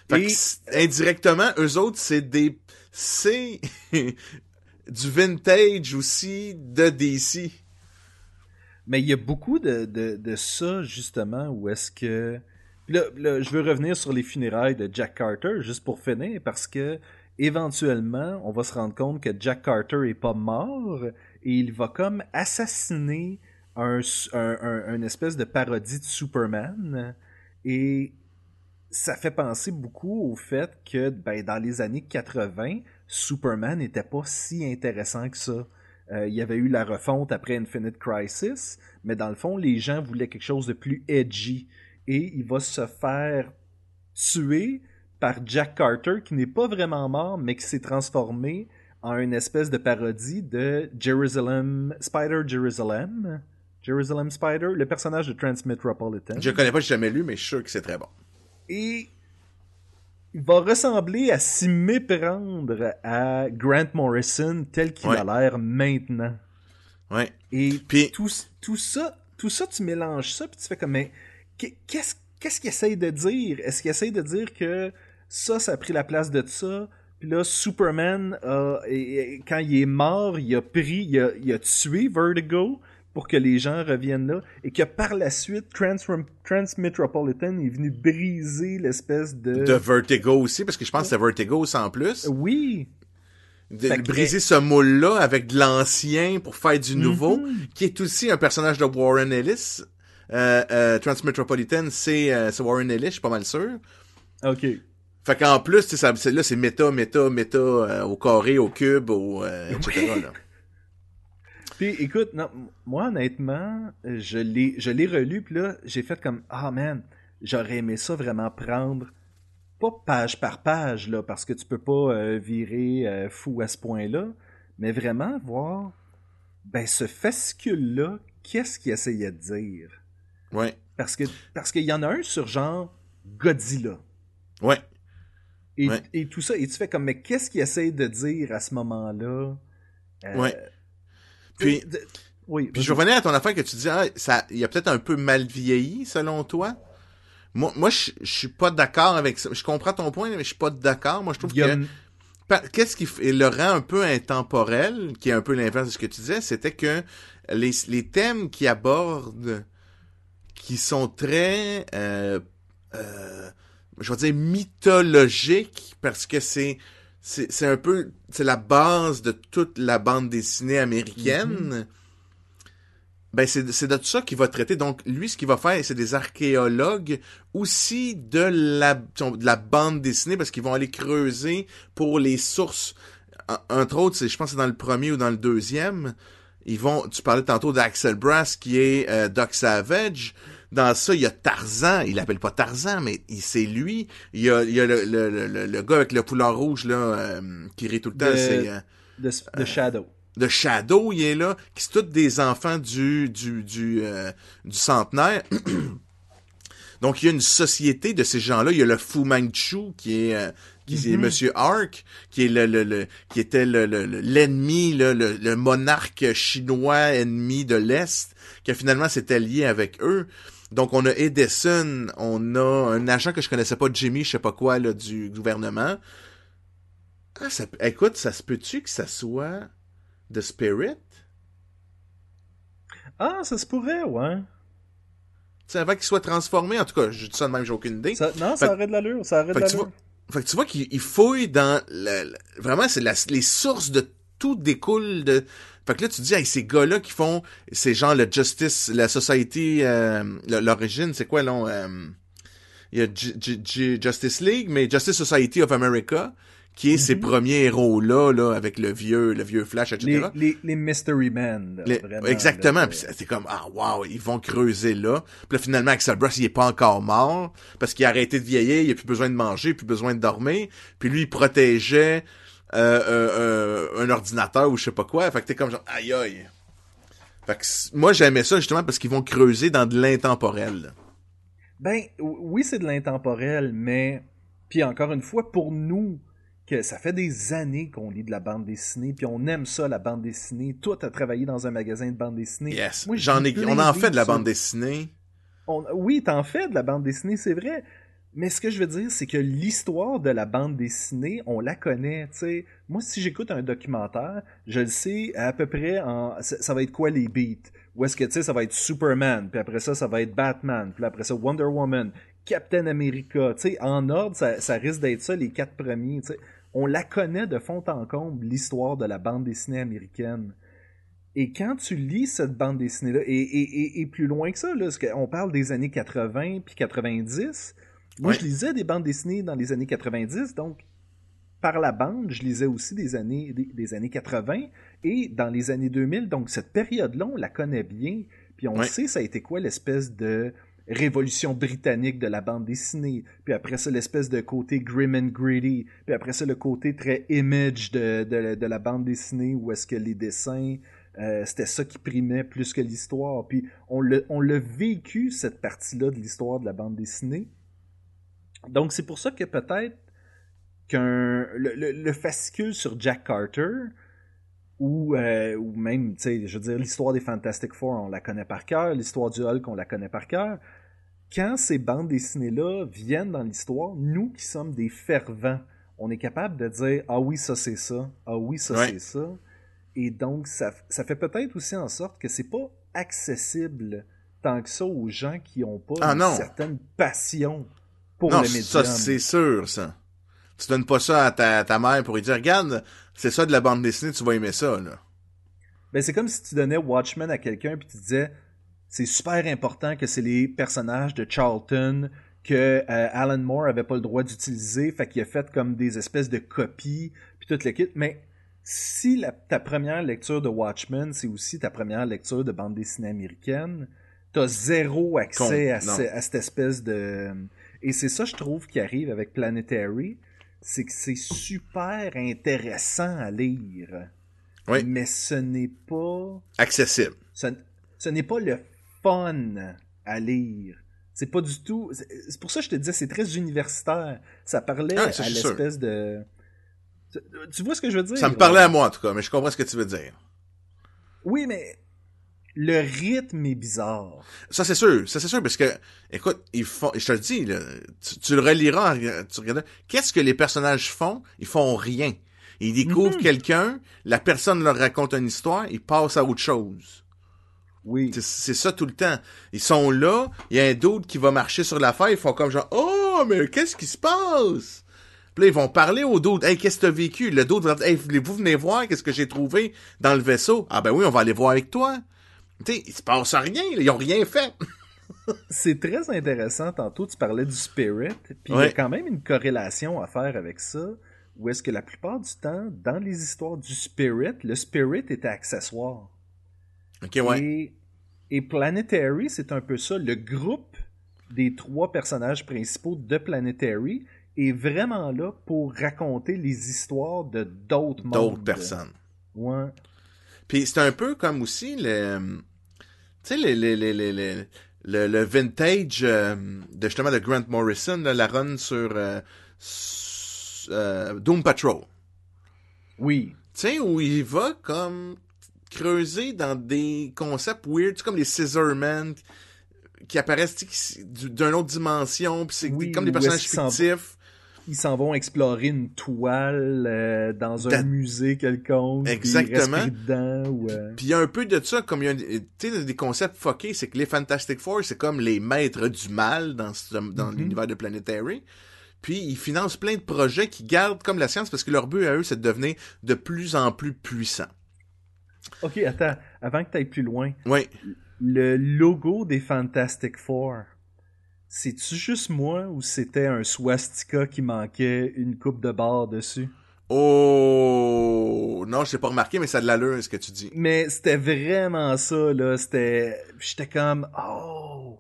S4: Fait
S3: Et-
S4: que c- indirectement, eux autres, c'est des... C'est du vintage aussi de DC.
S3: Mais il y a beaucoup de, de, de ça, justement, où est-ce que... Là, là, je veux revenir sur les funérailles de Jack Carter, juste pour finir, parce que éventuellement, on va se rendre compte que Jack Carter est pas mort, et il va comme assassiner un, un, un- une espèce de parodie de Superman, et ça fait penser beaucoup au fait que ben, dans les années 80, Superman n'était pas si intéressant que ça. Euh, il y avait eu la refonte après Infinite Crisis, mais dans le fond, les gens voulaient quelque chose de plus edgy. Et il va se faire tuer par Jack Carter, qui n'est pas vraiment mort, mais qui s'est transformé en une espèce de parodie de Jerusalem, Spider Jerusalem. Jerusalem Spider, le personnage de Transmetropolitan.
S4: Je connais pas, j'ai jamais lu, mais je suis sûr que c'est très bon.
S3: Et il va ressembler à s'y méprendre à Grant Morrison tel qu'il
S4: Ouais.
S3: a l'air maintenant.
S4: Ouais.
S3: Et
S4: Puis-
S3: tout, tout ça, tout ça, tu mélanges ça, puis tu fais comme, mais qu'est- qu'est-ce qu'est-ce qu'il essaye de dire? Est-ce qu'il essaye de dire que ça, ça a pris la place de ça? Puis là, Superman, a- et- et quand il est mort, il a pris, il a, il a tué Vertigo pour que les gens reviennent là, et que par la suite, Trans- Transmetropolitan est venu briser l'espèce de...
S4: De Vertigo aussi, parce que je pense que c'est Vertigo sans plus.
S3: Oui,
S4: De,
S3: Fait que-
S4: briser ce moule-là avec de l'ancien pour faire du nouveau,
S3: Mhm.
S4: qui est aussi un personnage de Warren Ellis. Euh, euh, Transmetropolitan, c'est euh, c'est Warren Ellis, je suis pas mal sûr.
S3: ok.
S4: Fait qu'en plus, ça- c'est- là, c'est méta, méta, méta, euh, au carré, au cube, au, euh, etc. là.
S3: Puis écoute, non, moi honnêtement, je l'ai je l'ai relu puis là, j'ai fait comme ah man, j'aurais aimé ça vraiment prendre pas page par page là parce que tu peux pas euh, virer euh, fou à ce point-là, mais vraiment voir ben ce fascicule là, qu'est-ce qu'il essayait de dire?
S4: Ouais.
S3: Parce que parce qu'il y en a un sur genre Godzilla.
S4: Ouais.
S3: Et,
S4: Ouais.
S3: et tout ça, et tu fais comme, mais qu'est-ce qu'il essaye de dire à ce moment-là? Euh,
S4: Ouais. Puis,
S3: de- oui,
S4: Puis je revenais à ton affaire que tu dis, ah, ça, il a peut-être un peu mal vieilli, selon toi. Moi, moi je, je suis pas d'accord avec ça. Je comprends ton point, mais je suis pas d'accord. Moi, je trouve
S3: a
S4: que Qu'est-ce qui le rend un peu intemporel, qui est un peu l'inverse de ce que tu disais, c'était que les, les thèmes qu'il aborde, qui sont très, euh, euh, je vais dire mythologiques, parce que c'est c'est c'est un peu c'est la base de toute la bande dessinée américaine. Ben c'est c'est de ça qu'il va traiter. Donc lui, ce qu'il va faire, c'est des archéologues aussi de la de la bande dessinée parce qu'ils vont aller creuser pour les sources. En- Entre autres, c'est- je pense que c'est dans le premier ou dans le deuxième. Ils vont. Tu parlais tantôt d'Axel Brass qui est euh, Doc Savage. Dans ça, il y a Tarzan. Il l'appelle pas Tarzan, mais c'est lui. Il y a, il y a le, le, le, le gars avec le foulard rouge là euh, qui rit tout le temps. C'est euh,
S3: de, de Shadow.
S4: de Shadow, il est là, qui sont tous des enfants du du du, euh, du centenaire. Donc il y a une société de ces gens-là. Il y a le Fu Manchu qui est euh, qui est Monsieur Ark, qui est le, le, le- qui était le le- le- l'ennemi, le, le, le monarque chinois ennemi de l'Est, qui a finalement s'est allié avec eux. Donc on a Edison, on a un agent que je connaissais pas, Jimmy, je sais pas quoi, là, du gouvernement. Ah, ça, écoute, ça se peut-tu que ça soit The Spirit?
S3: Ah, ça se pourrait, ouais.
S4: Tu sais, avant qu'il soit transformé, en tout cas, je dis ça de même, j'ai aucune idée.
S3: Ça, non,
S4: Fait-
S3: ça aurait de l'allure, ça aurait de l'allure.
S4: vois, fait que tu vois qu'il il fouille dans le, le- vraiment c'est les sources de tout découle de fait que là tu dis hey, ces gars-là qui font c'est genre le Justice la Society euh, l'origine c'est quoi là euh, il y a J- J- Justice League mais Justice Society of America qui est ces premiers héros là avec le vieux le vieux Flash etc
S3: Les, les, les Mystery Men. là,
S4: les-
S3: vraiment,
S4: exactement.
S3: là,
S4: Puis c'est comme, ah, wow, ils vont creuser là. Puis là, finalement, Axel Brass, il est pas encore mort parce qu'il a arrêté de vieillir, il a plus besoin de manger, plus besoin de dormir. Puis lui, il protégeait euh, euh, euh, un ordinateur ou je sais pas quoi. Fait que t'es comme genre, aïe aïe. Fait que moi, j'aimais ça justement parce qu'ils vont creuser dans de l'intemporel.
S3: Ben, oui, c'est de l'intemporel, mais... Puis encore une fois, pour nous, que ça fait des années qu'on lit de la bande dessinée, puis on aime ça, la bande dessinée. Toi, t'as travaillé dans un magasin de bande dessinée.
S4: Yes. J'en ai, on en fait de la bande dessinée.
S3: On- oui, t'en fais de la bande dessinée, c'est vrai. Mais ce que je veux dire, c'est que l'histoire de la bande dessinée, on la connaît. sais. Moi, si j'écoute un documentaire, je le sais à peu près en. Ça, va être quoi les beats? Ou est-ce que tu sais, ça va être Superman, puis après ça, ça va être Batman, puis après ça, Wonder Woman, Captain America. Tu en ordre, ça, risque d'être ça les quatre premiers. sais. On la connaît de fond en comble, l'histoire de la bande dessinée américaine. Et quand tu lis cette bande dessinée-là, et, et, et, et plus loin que ça, là, parce qu'on parle des années 80 puis 90, moi,
S4: Ouais.
S3: je lisais des bandes dessinées dans les années 90, donc par la bande, je lisais aussi des années, des, des années 80 et dans les années 2000. Donc cette période-là, on la connaît bien. Puis on
S4: Ouais.
S3: sait ça a été quoi l'espèce de révolution britannique de la bande dessinée. Puis après ça, l'espèce de côté grim and gritty. Puis après ça, le côté très image de, de, de la bande dessinée où est-ce que les dessins, euh, c'était ça qui primait plus que l'histoire. Puis on l'a on l'a vécu, cette partie-là de l'histoire de la bande dessinée. Donc c'est pour ça que peut-être qu'un le, le- le fascicule sur Jack Carter ou, euh, ou même, tu sais, je veux dire, l'histoire des Fantastic Four, on la connaît par cœur, l'histoire du Hulk, on la connaît par cœur. Quand ces bandes dessinées-là viennent dans l'histoire, nous qui sommes des fervents, on est capable de dire Ah oui, ça c'est ça, ah oui, ça
S4: Ouais.
S3: c'est ça. Et donc, ça, ça fait peut-être aussi en sorte que c'est pas accessible tant que ça aux gens qui ont pas
S4: Ah
S3: une
S4: non.
S3: certaine passion pour
S4: non,
S3: le médium.
S4: ça, c'est sûr, ça. Tu donnes pas ça à ta, ta mère pour lui dire, regarde, c'est ça de la bande dessinée, tu vas aimer ça, là.
S3: Ben, c'est comme si tu donnais Watchmen à quelqu'un puis tu disais c'est super important que c'est les personnages de Charlton que euh, Alan Moore avait pas le droit d'utiliser, fait qu'il a fait comme des espèces de copies puis tout le kit. Mais si la- ta première lecture de Watchmen, c'est aussi ta première lecture de bande dessinée américaine, t'as zéro accès
S4: Con-
S3: à,
S4: non.
S3: ce- à cette espèce de... Et c'est ça, je trouve, qui arrive avec Planetary, c'est que c'est super intéressant à lire.
S4: Oui.
S3: Mais ce n'est pas...
S4: Accessible.
S3: Ce, ce n'est pas le fun à lire. C'est pas du tout... C'est pour ça que je te disais, c'est très universitaire. Ça parlait
S4: Ah, ça,
S3: à l'espèce de... Tu- vois ce que je veux dire?
S4: Ça me parlait à moi, en tout cas, mais je comprends ce que tu veux dire.
S3: Oui, mais le rythme est bizarre.
S4: Ça, c'est sûr. Ça, c'est sûr, parce que, écoute, ils font, je te le dis, là, tu, tu le reliras, tu regardes, qu'est-ce que les personnages font? Ils font rien. Ils découvrent
S3: Mhm.
S4: quelqu'un, la personne leur raconte une histoire, ils passent à autre chose.
S3: Oui.
S4: C'est- ça tout le temps. Ils sont là, il y a un d'autre qui va marcher sur l'affaire, ils font comme genre, oh, mais qu'est-ce qui se passe? Puis là, ils vont parler au d'autre. Hey, qu'est-ce que t'as vécu? Le d'autre va dire, hey, voulez-vous venir voir qu'est-ce que j'ai trouvé dans le vaisseau? Ah ben oui, on va aller voir avec toi. Tu sais, il se passe rien, là, ils ont rien fait.
S3: C'est très intéressant. Tantôt, tu parlais du spirit. Puis il y a quand même une corrélation à faire avec ça. Où est-ce que la plupart du temps, dans les histoires du spirit, le spirit était accessoire.
S4: Ok, ouais.
S3: Et, et Planetary, c'est un peu ça. Le groupe des trois personnages principaux de Planetary est vraiment là pour raconter les histoires de d'autres.
S4: D'autres personnes.
S3: Ouais.
S4: Puis c'est un peu comme aussi le, tu sais, le, le, le, le, le, vintage euh, de justement de Grant Morrison, là, la run sur euh, euh, Doom Patrol.
S3: Oui.
S4: Tu sais, où il va comme creuser dans des concepts weird, tu sais, comme les Scissormen qui apparaissent d'une autre dimension, puis c'est
S3: Oui,
S4: comme des personnages fictifs.
S3: Ils s'en vont explorer une toile euh, dans un musée quelconque.
S4: Exactement.
S3: euh,
S4: Puis il y a un peu de ça, comme il y a des concepts fuckés, c'est que les Fantastic Four, c'est comme les maîtres du mal dans, ce- dans
S3: Mhm.
S4: l'univers de Planetary. Puis ils financent plein de projets qui gardent comme la science parce que leur but à eux, c'est de devenir de plus en plus puissants.
S3: Ok, attends. Avant que tu ailles plus loin,
S4: Oui.
S3: le logo des Fantastic Four, c'est-tu juste moi ou c'était un swastika qui manquait une coupe de barre dessus?
S4: Oh non, je l'ai pas remarqué, mais ça a de l'allure ce que tu dis.
S3: Mais c'était vraiment ça, là. C'était. J'étais comme. Oh!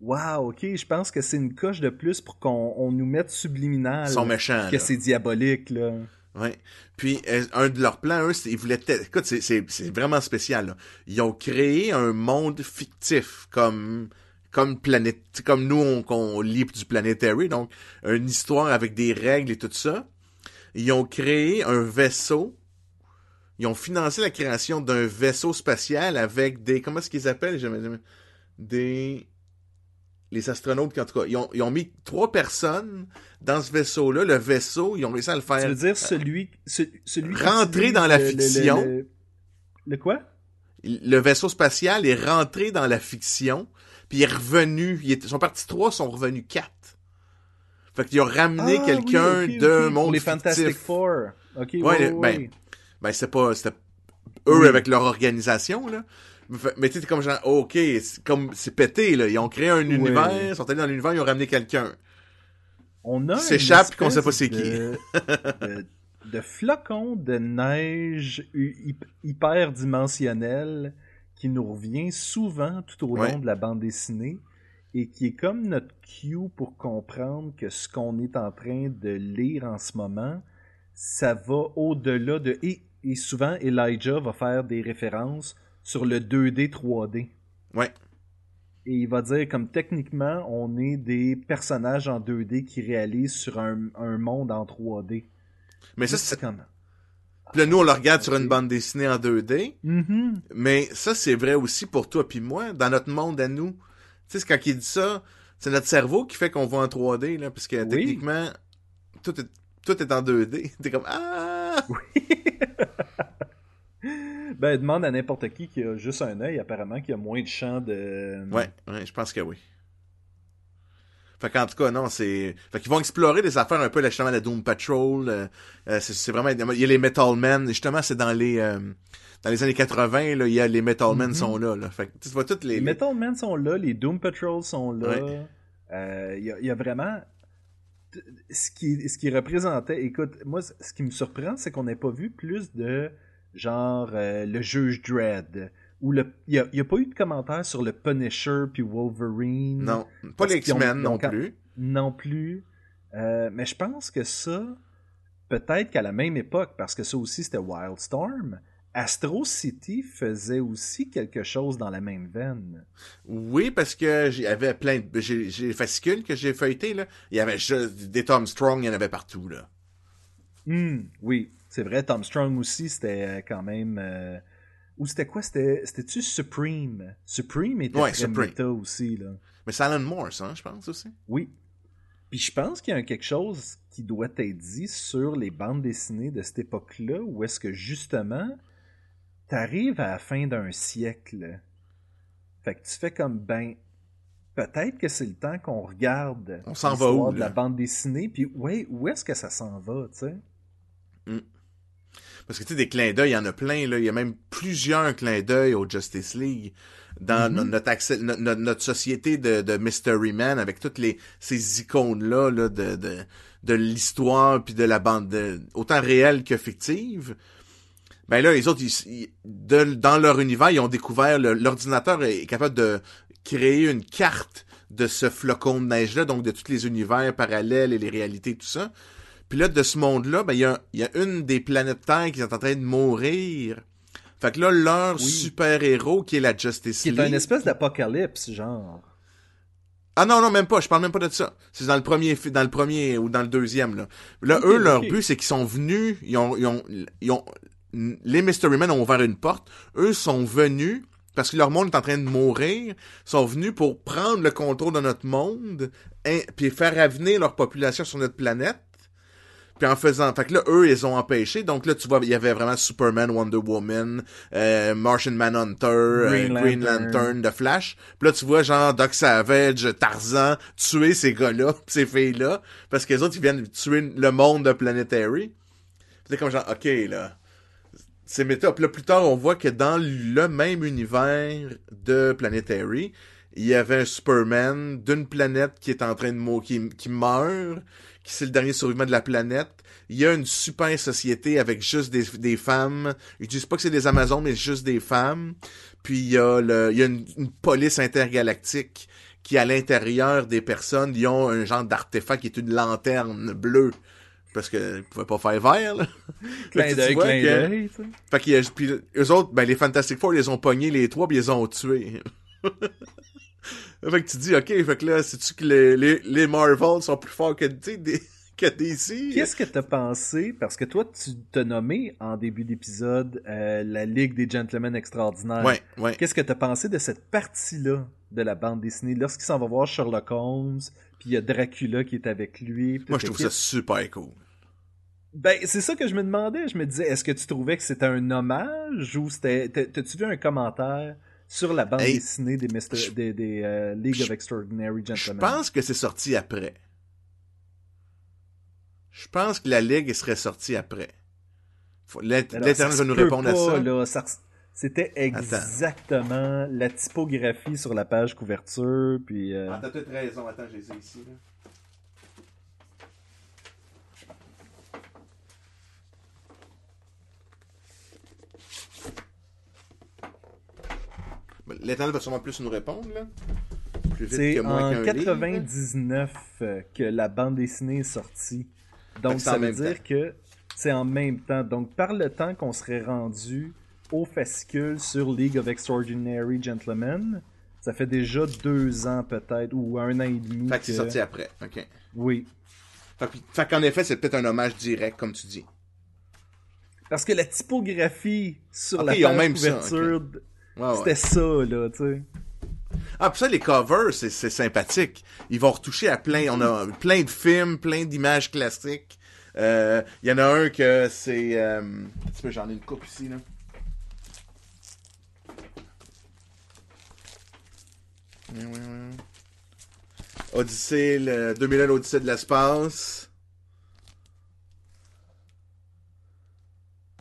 S3: Wow, ok, je pense que c'est une coche de plus pour qu'on on nous mette subliminal
S4: Ils sont méchants.
S3: que c'est diabolique, là.
S4: Ouais. Puis euh, un de leurs plans, eux, c'est- ils voulaient. te- Écoute, c'est vraiment spécial. là. Ils ont créé un monde fictif comme comme planète, comme nous on, qu'on lit du Planetary, donc une histoire avec des règles et tout ça. Ils ont créé un vaisseau. Ils ont financé la création d'un vaisseau spatial avec des comment est-ce qu'ils appellent? Des les astronautes, en tout cas, ils ont, ils ont mis trois personnes dans ce vaisseau-là. Le vaisseau, ils ont réussi à le faire.
S3: Tu veux dire celui, ce- celui qui
S4: Rentrer dans la
S3: le- le- le-
S4: fiction.
S3: Le, le quoi?
S4: Le vaisseau spatial est rentré dans la fiction, puis il est revenu. Ils sont partis trois, sont revenus quatre. Fait qu'ils ont ramené
S3: Ah,
S4: quelqu'un
S3: oui, ok,
S4: d'un monde
S3: pour les
S4: fictif.
S3: Fantastic Four. Ok, ouais,
S4: Ouais,
S3: ouais,
S4: ben,
S3: ouais.
S4: Ben, c'est pas, c'était eux
S3: Oui.
S4: avec leur organisation, là. Mais tu sais, t'es comme genre, oh, ok, c'est comme, c'est pété, là. Ils ont créé un
S3: Ouais.
S4: univers, ils sont allés dans l'univers, ils ont ramené quelqu'un.
S3: On a
S4: s'échappe puis qu'on sait pas c'est qui.
S3: de, de, de flocon de neige hu- hy- hyper dimensionnel qui nous revient souvent tout au long
S4: Ouais.
S3: de la bande dessinée et qui est comme notre cue pour comprendre que ce qu'on est en train de lire en ce moment, ça va au-delà de... Et, et souvent, Elijah va faire des références sur le 2D, 3D.
S4: Ouais.
S3: Et il va dire comme techniquement, on est des personnages en 2D qui réalisent sur un, un monde en 3D.
S4: Mais ça, c'est,
S3: comme...
S4: puis là, nous, on le regarde sur une bande dessinée en 2D.
S3: Mhm.
S4: Mais ça, c'est vrai aussi pour toi puis moi, dans notre monde à nous. Tu sais, quand il dit ça, c'est notre cerveau qui fait qu'on voit en 3D, là, parce que
S3: Oui.
S4: techniquement, tout est, tout est en 2D. T'es comme, ah!
S3: Ben, demande à n'importe qui qui a juste un œil, apparemment, qui a moins de champ de...
S4: Ouais, ouais, je pense que oui. Fait qu'en tout cas, non, c'est... Fait qu'ils vont explorer des affaires un peu, là, justement, la Doom Patrol. euh, euh, c'est, vraiment... Il y a les Metal Men. Justement, c'est dans les... euh, dans les années 80, là, il y a les Metal Men
S3: Mhm.
S4: sont là, là. Fait que tu vois toutes les...
S3: Les Metal Men sont là, les Doom Patrol sont là.
S4: Ouais.
S3: Il y, a- il y a vraiment... Ce qui, ce qui représentait... Écoute, moi, ce qui me surprend, c'est qu'on n'ait pas vu plus de genre le juge Dredd. Le... Il n'y a, pas eu de commentaires sur le Punisher puis Wolverine?
S4: Non, pas les X-Men non plus.
S3: non plus. Euh, mais je pense que ça, peut-être qu'à la même époque, parce que ça aussi c'était Wildstorm, Astro City faisait aussi quelque chose dans la même veine.
S4: Oui, parce que j'avais plein de... J'ai, les fascicules que j'ai feuilletés, là. Il y avait juste des Tom Strong, il y en avait partout, là.
S3: Hmm, oui, c'est vrai. Tom Strong aussi, c'était euh, quand même. euh, Ou c'était quoi? C'était, c'était-tu Supreme? Supreme était
S4: Ouais,
S3: très
S4: Supreme.
S3: méta aussi là.
S4: Mais c'est Alan Morse, hein, je pense aussi.
S3: Oui. Puis je pense qu'il y a quelque chose qui doit être dit sur les bandes dessinées de cette époque-là, où est-ce que justement, t'arrives à la fin d'un siècle. Fait que tu fais comme ben. Peut-être que c'est le temps qu'on regarde
S4: On s'en va où,
S3: de la bande dessinée, puis ouais, où est-ce que ça s'en va, tu sais?
S4: Parce que tu sais, des clins d'œil, il y en a plein, là. Il y a même plusieurs clins d'œil au Justice League. Dans
S3: Mhm.
S4: no- notre, accès, société de, de Mystery Man, avec toutes les ces icônes-là là, de, de, de l'histoire puis de la bande, de, autant réelle que fictive. Ben là, les autres, ils, ils- de- dans leur univers, ils ont découvert, l'ordinateur est capable de créer une carte de ce flocon de neige-là, donc de tous les univers parallèles et les réalités, tout ça. Puis là, de ce monde-là, ben, il y a, y a une des planètes Terre qui est en train de mourir. Fait que là, leur
S3: Oui.
S4: super-héros, qui est la Justice
S3: Qui est
S4: League...
S3: une espèce d'apocalypse, genre.
S4: Ah non, non, même pas. Je parle même pas de ça. C'est dans le premier, dans le premier ou dans le deuxième, là. Là, eux, leur but, c'est qu'ils sont venus, ils ont, ils ont, ils ont, les Mystery Men ont ouvert une porte. Eux sont venus, parce que leur monde est en train de mourir, sont venus pour prendre le contrôle de notre monde, hein, puis faire avenir leur population sur notre planète. Puis en faisant, fait que là, eux, ils ont empêché. Donc là, tu vois, il y avait vraiment Superman, Wonder Woman, euh, Martian Manhunter, euh,
S3: Green
S4: Green,
S3: Lantern.
S4: Lantern, The Flash. Puis là, tu vois, genre, Doc Savage, Tarzan, tuer ces gars-là, ces filles-là, parce que les autres, ils viennent tuer le monde de Planetary. C'est comme genre, ok, là. C'est méta. Puis là, plus tard, on voit que dans le même univers de Planetary, il y avait un Superman d'une planète qui est en train de mourir, qui, qui meurt, qui c'est le dernier survivant de la planète. Il y a une super société avec juste des, des femmes. Ils disent pas que c'est des Amazones, mais juste des femmes. Puis il y a, le, il y a une, une police intergalactique qui, à l'intérieur des personnes, ils ont un genre d'artefact qui est une lanterne bleue. Parce que ils pouvaient pas faire vert, là.
S3: Clin
S4: que
S3: d'œil, clin
S4: que-
S3: d'œil,
S4: fait qu'il y a, puis eux autres, ben, les Fantastic Four, ils les ont pognés les trois, puis ils les ont tués. fait que tu dis, ok, fait que là, c'est-tu que les, les, les Marvel sont plus forts que, des, que DC.
S3: Qu'est-ce que t'as pensé? Parce que toi, tu t'as nommé en début d'épisode euh, la Ligue des Gentlemen Extraordinaires.
S4: Ouais, ouais.
S3: Qu'est-ce que t'as pensé de cette partie-là de la bande dessinée? Lorsqu'il s'en va voir Sherlock Holmes, puis il y a Dracula qui est avec lui.
S4: Moi, je trouve ça super cool.
S3: Ben, c'est ça que je me demandais. Je me disais, est-ce que tu trouvais que c'était un hommage ou c'était. t'as- T'as-tu vu un commentaire sur la bande
S4: Hey,
S3: dessinée des, Mister-
S4: je-
S3: des, des, euh, League of
S4: je-
S3: Extraordinary
S4: Je
S3: Gentlemen?
S4: pense que c'est sorti après. Je pense que la Ligue serait sortie après.
S3: Ça
S4: va nous répondre à ça.
S3: C'était exactement la typographie sur la page couverture, puis... euh,
S4: Ah, t'as peut-être raison. Attends, les ai ici. Là. L'Éternel va sûrement plus nous répondre, là. Plus vite
S3: C'est
S4: que moi
S3: en
S4: qu'un livre.
S3: 99 euh, que la bande dessinée est sortie. Donc ça veut dire
S4: temps.
S3: que c'est en même temps. Donc par le temps qu'on serait rendu au fascicule sur League of Extraordinary Gentlemen, ça fait déjà deux ans peut-être, ou un an et demi.
S4: Fait que c'est sorti après. OK.
S3: Oui.
S4: Fait, que- fait qu'en effet, c'est peut-être un hommage direct, comme tu dis.
S3: Parce que la typographie sur la page
S4: ça,
S3: couverture,
S4: ouais.
S3: c'était ça, là, tu sais.
S4: Ah, puis ça, les covers, c'est, c'est sympathique. Ils vont retoucher à plein. On a plein de films, plein d'images classiques. Euh, Il y en a un que c'est. Euh... un petit peu, J'en ai une coupe ici, là. Odyssée, le 2001, l'Odyssée de l'espace.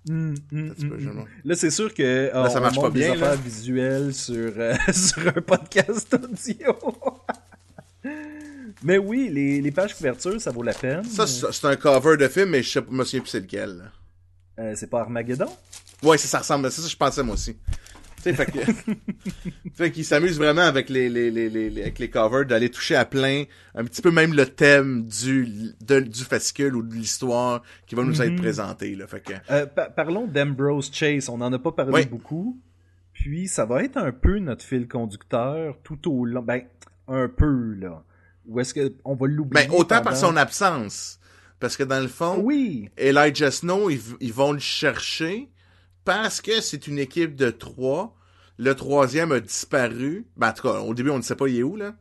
S3: Hum, hum, hum. Là, c'est sûr que
S4: ça marche pas bien,
S3: des
S4: là.
S3: affaires visuelles sur, euh, sur un podcast audio. Mais oui, les, les pages couverture, ça vaut la peine.
S4: Ça, c'est un cover de film, mais je sais pas, je me souviens plus c'est lequel.
S3: Euh, c'est pas Armageddon?
S4: Ouais, ça, ça ressemble à ça, ça, je pensais moi aussi. Tu sais, fait que. qu'ils s'amusent vraiment avec les, les, les, avec les covers d'aller toucher à plein, un petit peu même le thème du, de- du fascicule ou de l'histoire qui va nous être
S3: Mhm.
S4: présenté, là. Fait que.
S3: Euh, pa- parlons d'Ambrose Chase. On n'en a pas parlé
S4: Oui.
S3: beaucoup. Puis, ça va être un peu notre fil conducteur tout au long. Ben, un peu, là. Ou est-ce qu'on va l'oublier?
S4: Ben, autant par son absence. Parce que dans le fond,
S3: Oui.
S4: Elijah Snow, ils vont le chercher parce que c'est une équipe de trois. Le troisième a disparu. Ben, en tout cas, au début, on ne sait pas il est où, là.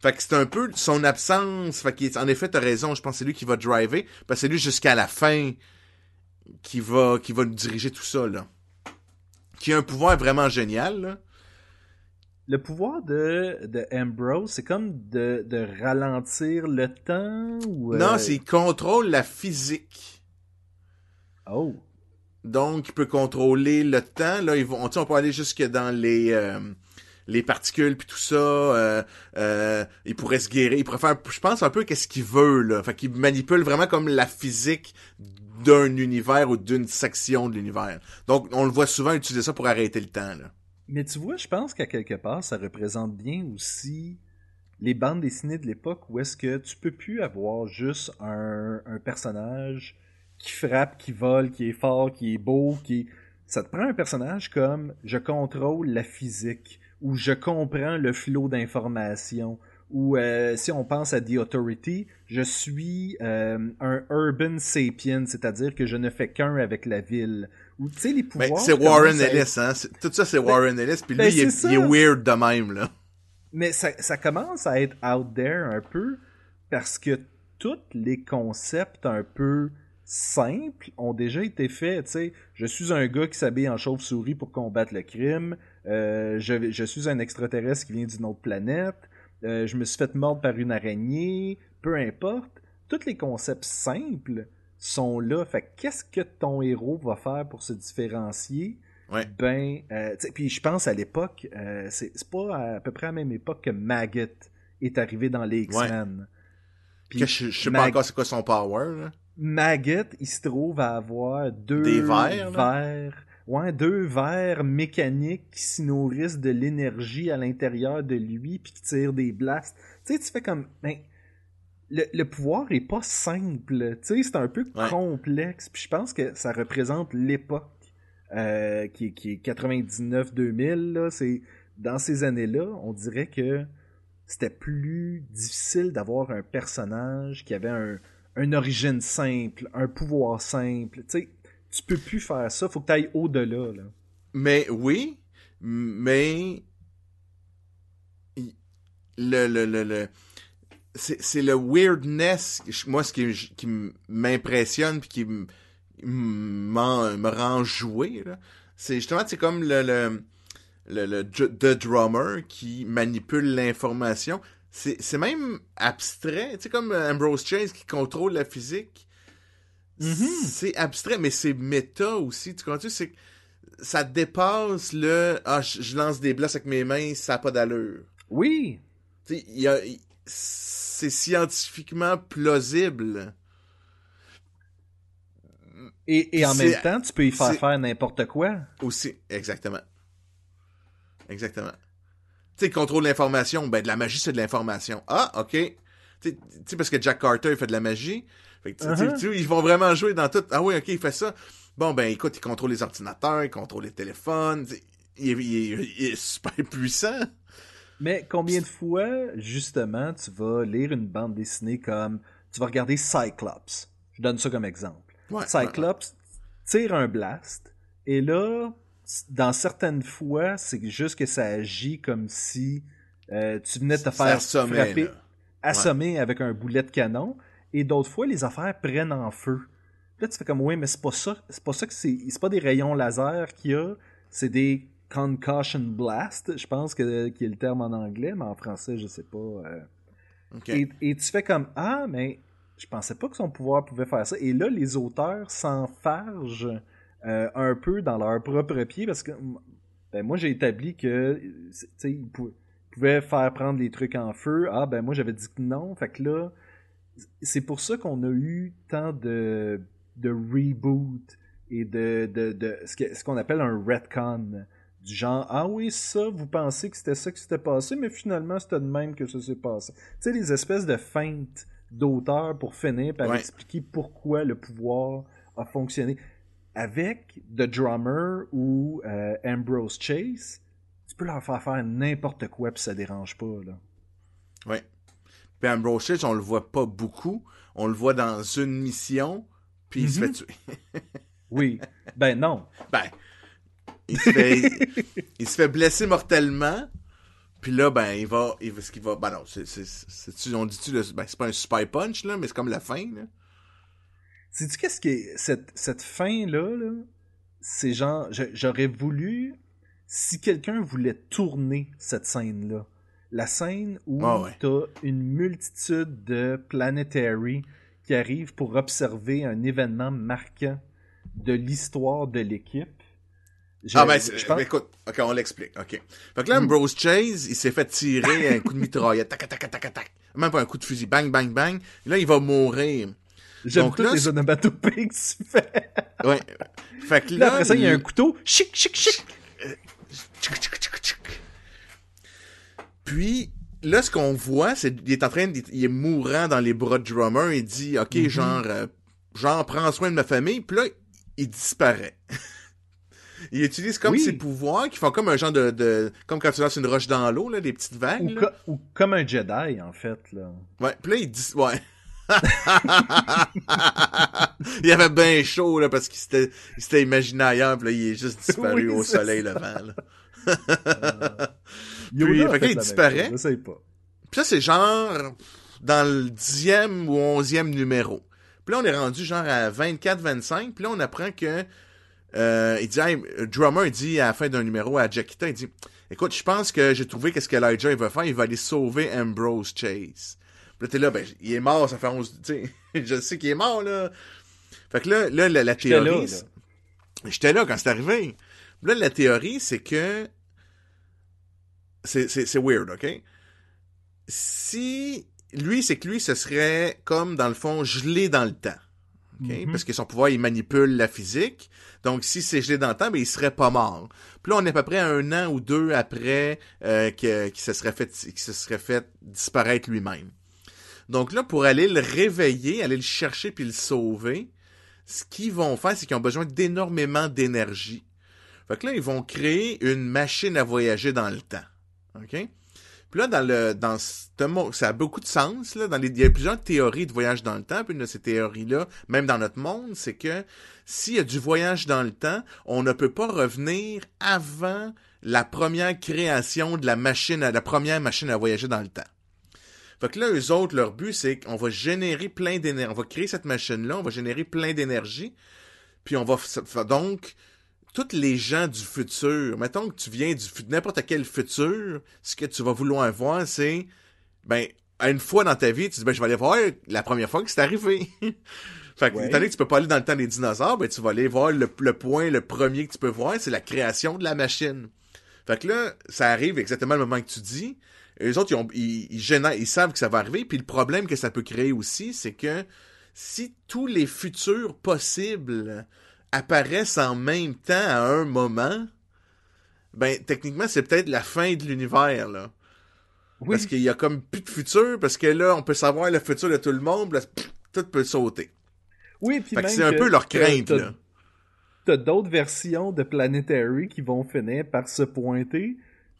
S4: Fait que c'est un peu son absence. Fait qu'il en effet, t'as raison. Je pense que c'est lui qui va driver. Parce que c'est lui jusqu'à la fin qui va, qui va nous diriger tout ça, là. Qui a un pouvoir vraiment génial, là.
S3: Le pouvoir de, de Ambrose, c'est comme de, de ralentir le temps ou... euh,
S4: Non, c'est qu'il contrôle la physique.
S3: Oh.
S4: Donc, il peut contrôler le temps. Là, ils vont, on peut aller jusque dans les euh, les particules puis tout ça. Euh, euh, il pourrait se guérir. Il pourrait faire, je pense, un peu qu'est-ce qu'il veut là. Fait qu'il manipule vraiment comme la physique d'un univers ou d'une section de l'univers. Donc, on le voit souvent utiliser ça pour arrêter le temps. Là.
S3: Mais tu vois, je pense qu'à quelque part, ça représente bien aussi les bandes dessinées de l'époque où est-ce que tu peux plus avoir juste un, un personnage qui frappe, qui vole, qui est fort, qui est beau, qui... Ça te prend un personnage comme je contrôle la physique ou je comprends le flot d'informations ou euh, si on pense à The Authority, je suis euh, un urban sapien, c'est-à-dire que je ne fais qu'un avec la ville. Ou tu sais les
S4: Mais
S3: pouvoirs.
S4: c'est Warren
S3: être-
S4: Ellis, hein. Tout ça, c'est Warren Ellis. Puis
S3: ben,
S4: lui, il est, il est
S3: ça.
S4: weird de même, là.
S3: Mais ça, ça commence à être out there un peu parce que tous les concepts un peu simples ont déjà été faits. Tu sais, je suis un gars qui s'habille en chauve-souris pour combattre le crime. Euh, je, je suis un extraterrestre qui vient d'une autre planète. Euh, je me suis fait mordre par une araignée. Peu importe. Tous les concepts simples sont là. Fait que qu'est-ce que ton héros va faire pour se différencier?
S4: Ouais.
S3: Ben, euh, puis je pense à l'époque, c'est pas à, peu près à la même époque que Maggot est arrivé dans les X-Men. Puis
S4: Que je, je sais pas encore c'est quoi son power, là.
S3: Maggot, il se trouve à avoir deux
S4: Des vers, là?
S3: vers- ouais, deux vers mécaniques qui se nourrissent de l'énergie à l'intérieur de lui puis qui tirent des blasts. Tu sais, tu fais comme, ben, le, le pouvoir est pas simple. Tu sais, c'est un peu
S4: Ouais.
S3: complexe. Puis je pense que ça représente l'époque euh, qui, est- qui est 99-2000. là. C'est dans ces années-là, on dirait que c'était plus difficile d'avoir un personnage qui avait un, une origine simple, un pouvoir simple. Tu sais, tu peux plus faire ça. Faut que tu ailles au-delà. Là.
S4: Mais oui, mais le le le, le c'est le weirdness moi ce qui m'impressionne puis qui me rend jouer c'est justement c'est comme le le le, le the drummer qui manipule l'information c'est c'est même abstrait. Tu sais comme Ambrose Chase qui contrôle la physique. C'est abstrait mais c'est méta aussi. Tu comprends c'est que ça dépasse le ah je, je lance des blocs avec mes mains ça a pas d'allure.
S3: Oui.
S4: tu sais, y a c'est scientifiquement plausible.
S3: Et, et en même temps, tu peux y faire faire n'importe quoi.
S4: aussi exactement. Exactement tu sais contrôle l'information ben de la magie c'est de l'information ah ok tu sais- parce que Jack Carter il fait de la magie fait que, tu- tu-
S3: Uh-huh.
S4: ils vont vraiment jouer dans tout ah oui ok il fait ça bon ben écoute il contrôle les ordinateurs il contrôle les téléphones tu sais, il, est- il est- il est super puissant
S3: Mais combien de fois, justement, tu vas lire une bande dessinée comme. Tu vas regarder Cyclops. Je donne ça comme exemple.
S4: Ouais,
S3: Cyclops tire un blast, et là, dans certaines fois, c'est juste que ça agit comme si euh, tu venais de te faire frapper, assommer avec un boulet de canon, et d'autres fois, les affaires prennent en feu. Là, tu fais comme, oui, mais c'est pas ça. C'est pas ça que c'est. C'est pas des rayons laser qu'il y a, c'est des concussion blast, je pense que qui est le terme en anglais, mais en français, je sais pas. euh. Et, et tu fais comme ah mais je pensais pas que son pouvoir pouvait faire ça. Et là les auteurs s'enfargent euh, un peu dans leur propre pied parce que ben, moi j'ai établi que sais ils pou- pouvaient faire prendre les trucs en feu. Ah ben moi j'avais dit que non. Fait que là c'est pour ça qu'on a eu tant de de reboot et de, de, de ce qu'on appelle un retcon du genre ah oui ça vous pensez que c'était ça qui s'était passé mais finalement c'était de même que ça s'est passé tu sais les espèces de feintes d'auteur pour finir par
S4: Ouais.
S3: expliquer pourquoi le pouvoir a fonctionné avec The Drummer ou euh, Ambrose Chase tu peux leur faire faire n'importe quoi puis ça dérange pas là
S4: Ouais. Puis Ambrose Chase, on le voit pas beaucoup. On le voit dans une mission, puis il se fait tuer.
S3: oui ben non
S4: Ben, il se fait, il, se fait blesser mortellement. Puis là, ben, il va, il ce qu'il va, ben non, c'est, on dit-tu, ben, c'est pas un spy punch, là, mais c'est comme la fin, là.
S3: Sais-tu qu'est-ce qui est. Cette, cette fin-là, là, c'est genre. J'aurais voulu. Si quelqu'un voulait tourner cette scène-là, la scène où
S4: Ah ouais.
S3: t'as une multitude de planetary qui arrivent pour observer un événement marquant de l'histoire de l'équipe.
S4: Ah, ben, c'est-
S3: je pense-
S4: ben, écoute, ok, on l'explique, ok. Fait que là, Ambrose Chase, il s'est fait tirer un coup de mitraillette, tac, tac, tac, tac, tac. Même pas un coup de fusil, bang, bang, bang. Et là, il va mourir.
S3: J'aime toutes
S4: là,
S3: les onomatopées que tu fais.
S4: Ouais. Fait que
S3: Là,
S4: là,
S3: après ça, il y a un couteau. Chic, chic, chic.
S4: Tchic. Puis, là, ce qu'on voit, c'est qu'il est en train, de- il est mourant dans les bras de drummer. Il dit, OK,
S3: Mhm.
S4: genre, euh, genre, prends soin de ma famille. Puis là, il disparaît. il utilise comme
S3: Oui.
S4: ses pouvoirs qui font comme un genre de, de comme quand tu lances une roche dans l'eau, là, des petites vagues.
S3: Ou,
S4: là.
S3: co- ou comme un Jedi, en fait. là.
S4: Ouais, puis là, il dit... Ouais. Il avait bien chaud, là, parce qu'il s'était, il s'était imaginé ailleurs, puis là, il est juste disparu
S3: Oui,
S4: au soleil
S3: ça.
S4: levant, là.
S3: Yoda a
S4: fait que là, il disparaît.
S3: chose, pas.
S4: Puis ça, c'est genre dans le dixième ou onzième numéro. Puis là, on est rendu genre à 24-25. Puis là, on apprend que... euh, il dit, hey, euh, Drummer, il dit à la fin d'un numéro à Jackita, il dit, écoute, je pense que j'ai trouvé qu'est-ce que Elijah il va faire. Il va aller sauver Ambrose Chase. Puis là, t'es là, ben, il est mort, ça fait 11... Tu sais, je sais qu'il est mort, là. Fait que là, là, la, la
S3: J'étais là,
S4: théorie...
S3: là.
S4: J'étais là quand c'est arrivé. Là, la théorie, c'est que... C'est, c'est, c'est weird, OK? Si... Lui, c'est que lui, ce serait comme, dans le fond, gelé dans le temps. OK?
S3: Mhm.
S4: Parce que son pouvoir, il manipule la physique. Donc, si c'est gelé dans le temps, ben, il serait pas mort. Puis là, on est à peu près un an ou deux après euh, qu'il se serait fait, qu'il se serait fait disparaître lui-même. Donc là, pour aller le réveiller, aller le chercher puis le sauver, ce qu'ils vont faire, c'est qu'ils ont besoin d'énormément d'énergie. Fait que là, ils vont créer une machine à voyager dans le temps. OK? Puis là, dans le dans ce mo- ça a beaucoup de sens. Là, dans il y a plusieurs théories de voyage dans le temps. Puis une de ces théories-là, même dans notre monde, c'est que s'il y a du voyage dans le temps, on ne peut pas revenir avant la première création de la machine, la première machine à voyager dans le temps. Fait que là, eux autres, leur but, c'est qu'on va générer plein d'énergie. On va créer cette machine-là, on va générer plein d'énergie. Puis on va donc tous les gens du futur, mettons que tu viens du fu- n'importe quel futur, ce que tu vas vouloir voir, c'est ben une fois dans ta vie, tu dis ben je vais aller voir la première fois que c'est arrivé. fait que
S3: Ouais.
S4: étant donné que tu peux pas aller dans le temps des dinosaures, ben tu vas aller voir le, le point, le premier que tu peux voir, c'est la création de la machine. Fait que là, ça arrive exactement le moment que tu dis. Les autres, ils, ont, ils, ils génèrent- ils savent que ça va arriver. Puis le problème que ça peut créer aussi, c'est que si tous les futurs possibles apparaissent en même temps à un moment, ben techniquement c'est peut-être la fin de l'univers là.
S3: Oui.
S4: Parce qu'il y a comme plus de futur, parce que là on peut savoir le futur de tout le monde, puis là, pff, tout peut sauter.
S3: Oui, puis
S4: c'est un peu leur crainte
S3: t'as-
S4: là.
S3: T'as d'autres versions de Planetary qui vont finir par se pointer,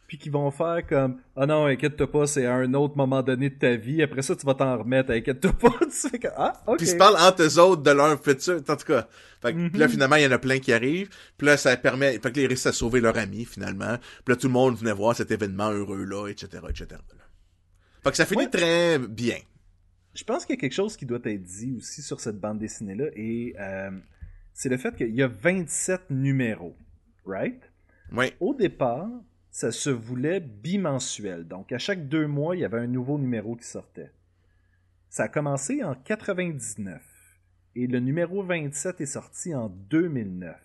S3: puis qui vont faire comme Ah non, inquiète-toi pas, c'est à un autre moment donné de ta vie. Après ça, tu vas t'en remettre, inquiète-toi pas. tu fais que Ah, ok.
S4: Puis ils se parlent entre eux autres de leur futur, en tout cas. Fait que,
S3: Mhm.
S4: puis là, finalement, il y en a plein qui arrivent. Puis là, ça permet... Fait que là, ils réussissent à sauver leur ami, finalement. Puis là, tout le monde venait voir cet événement heureux-là, etc., etc. Fait que ça finit
S3: Ouais.
S4: très bien.
S3: Je pense qu'il y a quelque chose qui doit être dit aussi sur cette bande dessinée-là, et euh, c'est le fait qu'il y a 27 numéros, right?
S4: Oui.
S3: Au départ, ça se voulait bimensuel. Donc, à chaque deux mois, il y avait un nouveau numéro qui sortait. Ça a commencé en 99. Et le numéro 27 est sorti en 2009.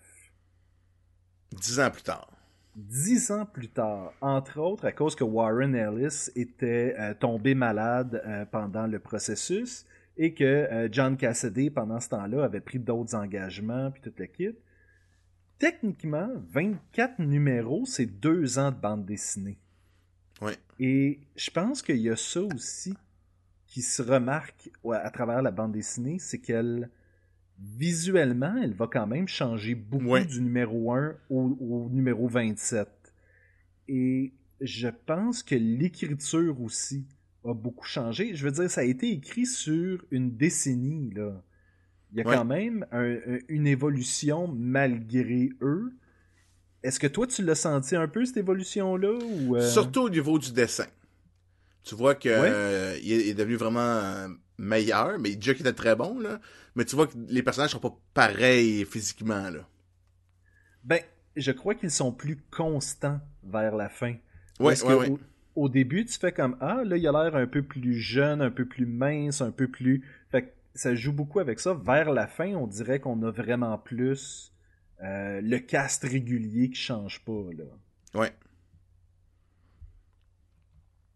S4: Dix ans plus tard.
S3: Dix ans plus tard, entre autres à cause que Warren Ellis était euh, tombé malade euh, pendant le processus et que euh, John Cassidy, pendant ce temps-là, avait pris d'autres engagements puis tout le kit. Techniquement, 24 numéros, c'est deux ans de bande dessinée.
S4: Ouais.
S3: Et je pense qu'il y a ça aussi qui se remarque à travers la bande dessinée, c'est qu'elle, visuellement, elle va quand même changer beaucoup du numéro 1 au, au numéro 27. Et je pense que l'écriture aussi a beaucoup changé. Je veux dire, ça a été écrit sur une décennie, là. Il y a
S4: Ouais.
S3: quand même un- un- une évolution malgré eux. Est-ce que toi, tu l'as senti un peu, cette évolution-là? Ou, euh,
S4: Surtout au niveau du dessin. Tu vois que
S3: Ouais.
S4: euh, il, est, devenu vraiment euh, meilleur, mais déjà qu'il était très bon, là. Mais tu vois que les personnages sont pas pareils physiquement, là.
S3: Ben, je crois qu'ils sont plus constants vers la fin.
S4: Ouais,
S3: Parce
S4: ouais,
S3: que
S4: ouais.
S3: Au, au début, tu fais comme Ah, là, il a l'air un peu plus jeune, un peu plus mince, un peu plus. Fait que ça joue beaucoup avec ça. Vers la fin, on dirait qu'on a vraiment plus euh, le cast régulier qui change pas, là.
S4: Ouais.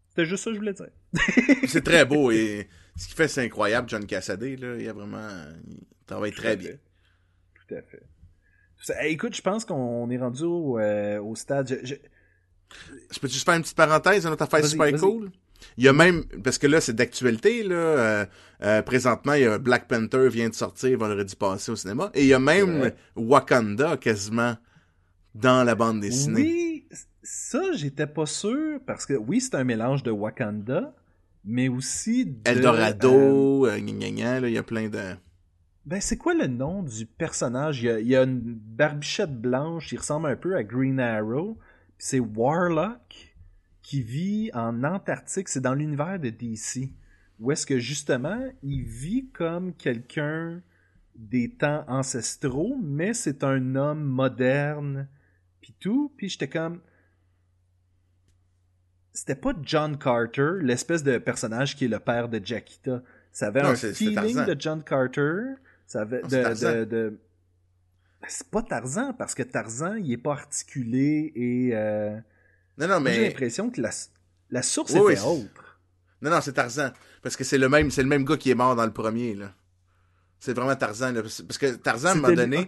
S3: C'était juste ça que je voulais dire.
S4: C'est très beau et ce qu'il fait, c'est incroyable, John Cassaday, là. Il a vraiment, il travaille
S3: Tout
S4: très bien.
S3: fait. Tout à fait. Hey, écoute, je pense qu'on est rendu au, euh, au stade. je- je-
S4: Je peux juste faire une petite parenthèse, une autre affaire super cool? Il y a même, parce que là, c'est d'actualité, là, euh, euh, présentement, il y a Black Panther vient de sortir vendredi passé au cinéma, et il y a même
S3: Ouais.
S4: Wakanda, quasiment, dans la bande dessinée.
S3: Oui, ça, j'étais pas sûr, parce que oui, c'est un mélange de Wakanda, mais aussi de... euh,
S4: Eldorado, euh, gna, gna, gna, là, il y a plein de...
S3: ben, c'est quoi le nom du personnage? Il y, a, il y a une barbichette blanche, il ressemble un peu à Green Arrow, puis c'est Warlock, qui vit en Antarctique, c'est dans l'univers de DC, où est-ce que justement, il vit comme quelqu'un des temps ancestraux, mais c'est un homme moderne, puis tout, puis j'étais comme... C'était pas John Carter, l'espèce de personnage qui est le père de Jackita. Ça avait
S4: Non,
S3: un feeling de John Carter. Ça avait
S4: Non,
S3: de, de- de- Ben, C'est pas Tarzan, parce que Tarzan, il est pas articulé et... euh,
S4: Non, non,
S3: moi, J'ai
S4: mais...
S3: l'impression que la, la source
S4: Oui,
S3: était autre.
S4: Non, non, c'est Tarzan. Parce que c'est le même, c'est le même gars qui est mort dans le premier, là. C'est vraiment Tarzan, là. Parce que Tarzan, à un moment donné...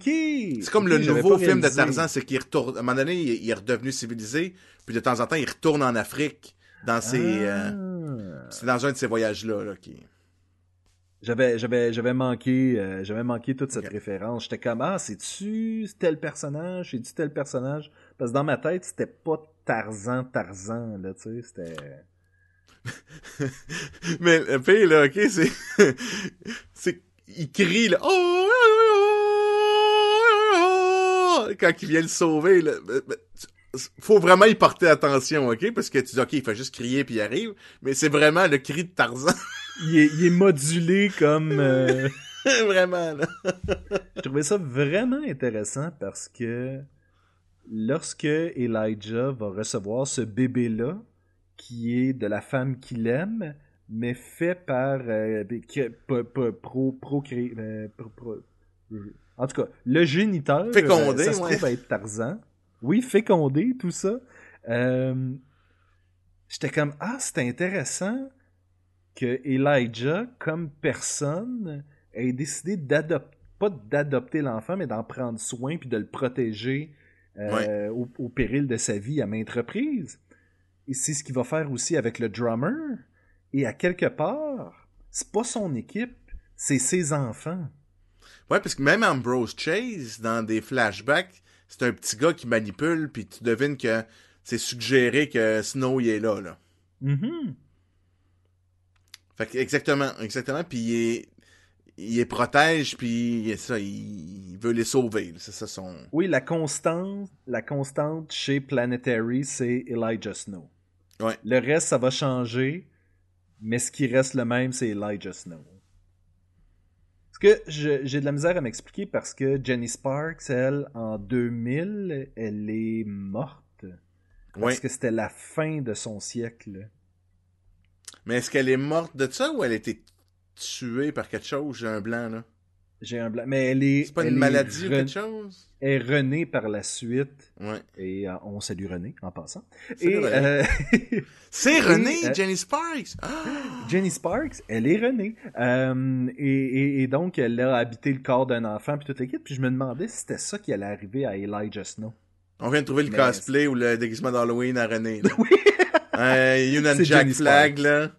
S4: C'est comme le nouveau film de. Tarzan, c'est qu'il retourne. À un moment donné, il, il est redevenu civilisé, puis de temps en temps, il retourne en Afrique dans ses. euh,
S3: Ah.
S4: c'est dans un de ces voyages-là, là, qui.
S3: J'avais, j'avais, j'avais manqué, euh, j'avais manqué toute cette référence. J'étais comme, ah, c'est-tu tel personnage? C'est-tu tel personnage? Parce que dans ma tête, c'était pas Tarzan, Tarzan, là, tu sais, c'était...
S4: Mais le pire, là, ok, c'est... c'est... Il crie, là. Oh, oh, oh, oh, quand il vient le sauver, là. Faut vraiment y porter attention, ok? Parce que tu dis, ok, il fait juste crier puis il arrive. Mais c'est vraiment le cri de Tarzan.
S3: Il est, il est modulé comme... euh,
S4: vraiment, là.
S3: Je trouvais ça vraiment intéressant parce que lorsque Elijah va recevoir ce bébé-là, qui est de la femme qu'il aime, mais fait par euh, pro, pro- pro- en tout cas, le géniteur,
S4: Fécondé,
S3: euh, ça se
S4: ouais.
S3: trouve être Tarzan. Oui, fécondé, tout ça. Euh, J'étais comme ah, c'est intéressant que Elijah, comme personne, ait décidé d'adopter, pas d'adopter l'enfant, mais d'en prendre soin puis de le protéger euh, au, au péril de sa vie à maintes reprises. Et c'est ce qu'il va faire aussi avec le drummer. Et à quelque part, c'est pas son équipe, c'est ses enfants.
S4: Ouais, parce que même Ambrose Chase, dans des flashbacks, c'est un petit gars qui manipule, puis tu devines que c'est suggéré que Snow, il est là, là.
S3: Mhm.
S4: Fait que exactement, exactement, puis il est... Il les protège, puis il, ça, il, veut les sauver. C'est ça son...
S3: Oui, la constante, la constante chez Planetary, c'est Elijah Snow.
S4: Ouais.
S3: Le reste, ça va changer, mais ce qui reste le même, c'est Elijah Snow. Parce que j'ai de la misère à m'expliquer parce que Jenny Sparks, elle, en 2000, elle est morte. Parce
S4: Ouais.
S3: que c'était la fin de son siècle.
S4: Mais est-ce qu'elle est morte de ça ou elle a tuée par quelque chose? J'ai un blanc, là.
S3: J'ai un blanc. Mais elle est.
S4: C'est pas une maladie ou quelque chose?
S3: Elle est renée par la suite.
S4: Ouais.
S3: Et euh, on salue René en passant.
S4: René.
S3: euh,
S4: C'est René,
S3: euh,
S4: Jenny Sparks! Ah!
S3: Jenny Sparks, elle est renée. Euh, et, et- et donc, elle a habité le corps d'un enfant, puis toute l'équipe. Puis je me demandais si c'était ça qui allait arriver à Elijah Snow.
S4: On vient de trouver le
S3: Mais-
S4: cosplay ou le déguisement d'Halloween à René. là. Euh, Union
S3: C'est
S4: Jack
S3: Jenny
S4: Flag, là.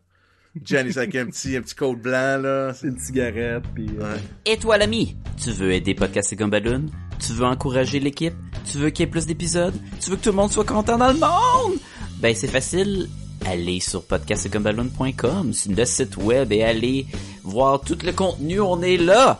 S4: Jenny, c'est avec un petit, un petit coat blanc, là.
S3: C'est une cigarette, puis... euh,
S4: Ouais.
S6: Et toi l'ami, tu veux aider Podcast et Gumballoon? Tu veux encourager l'équipe? Tu veux qu'il y ait plus d'épisodes? Tu veux que tout le monde soit content dans le monde? Ben c'est facile. Allez sur podcastgumballoon.com, c'est le site web et allez voir tout le contenu, on est là!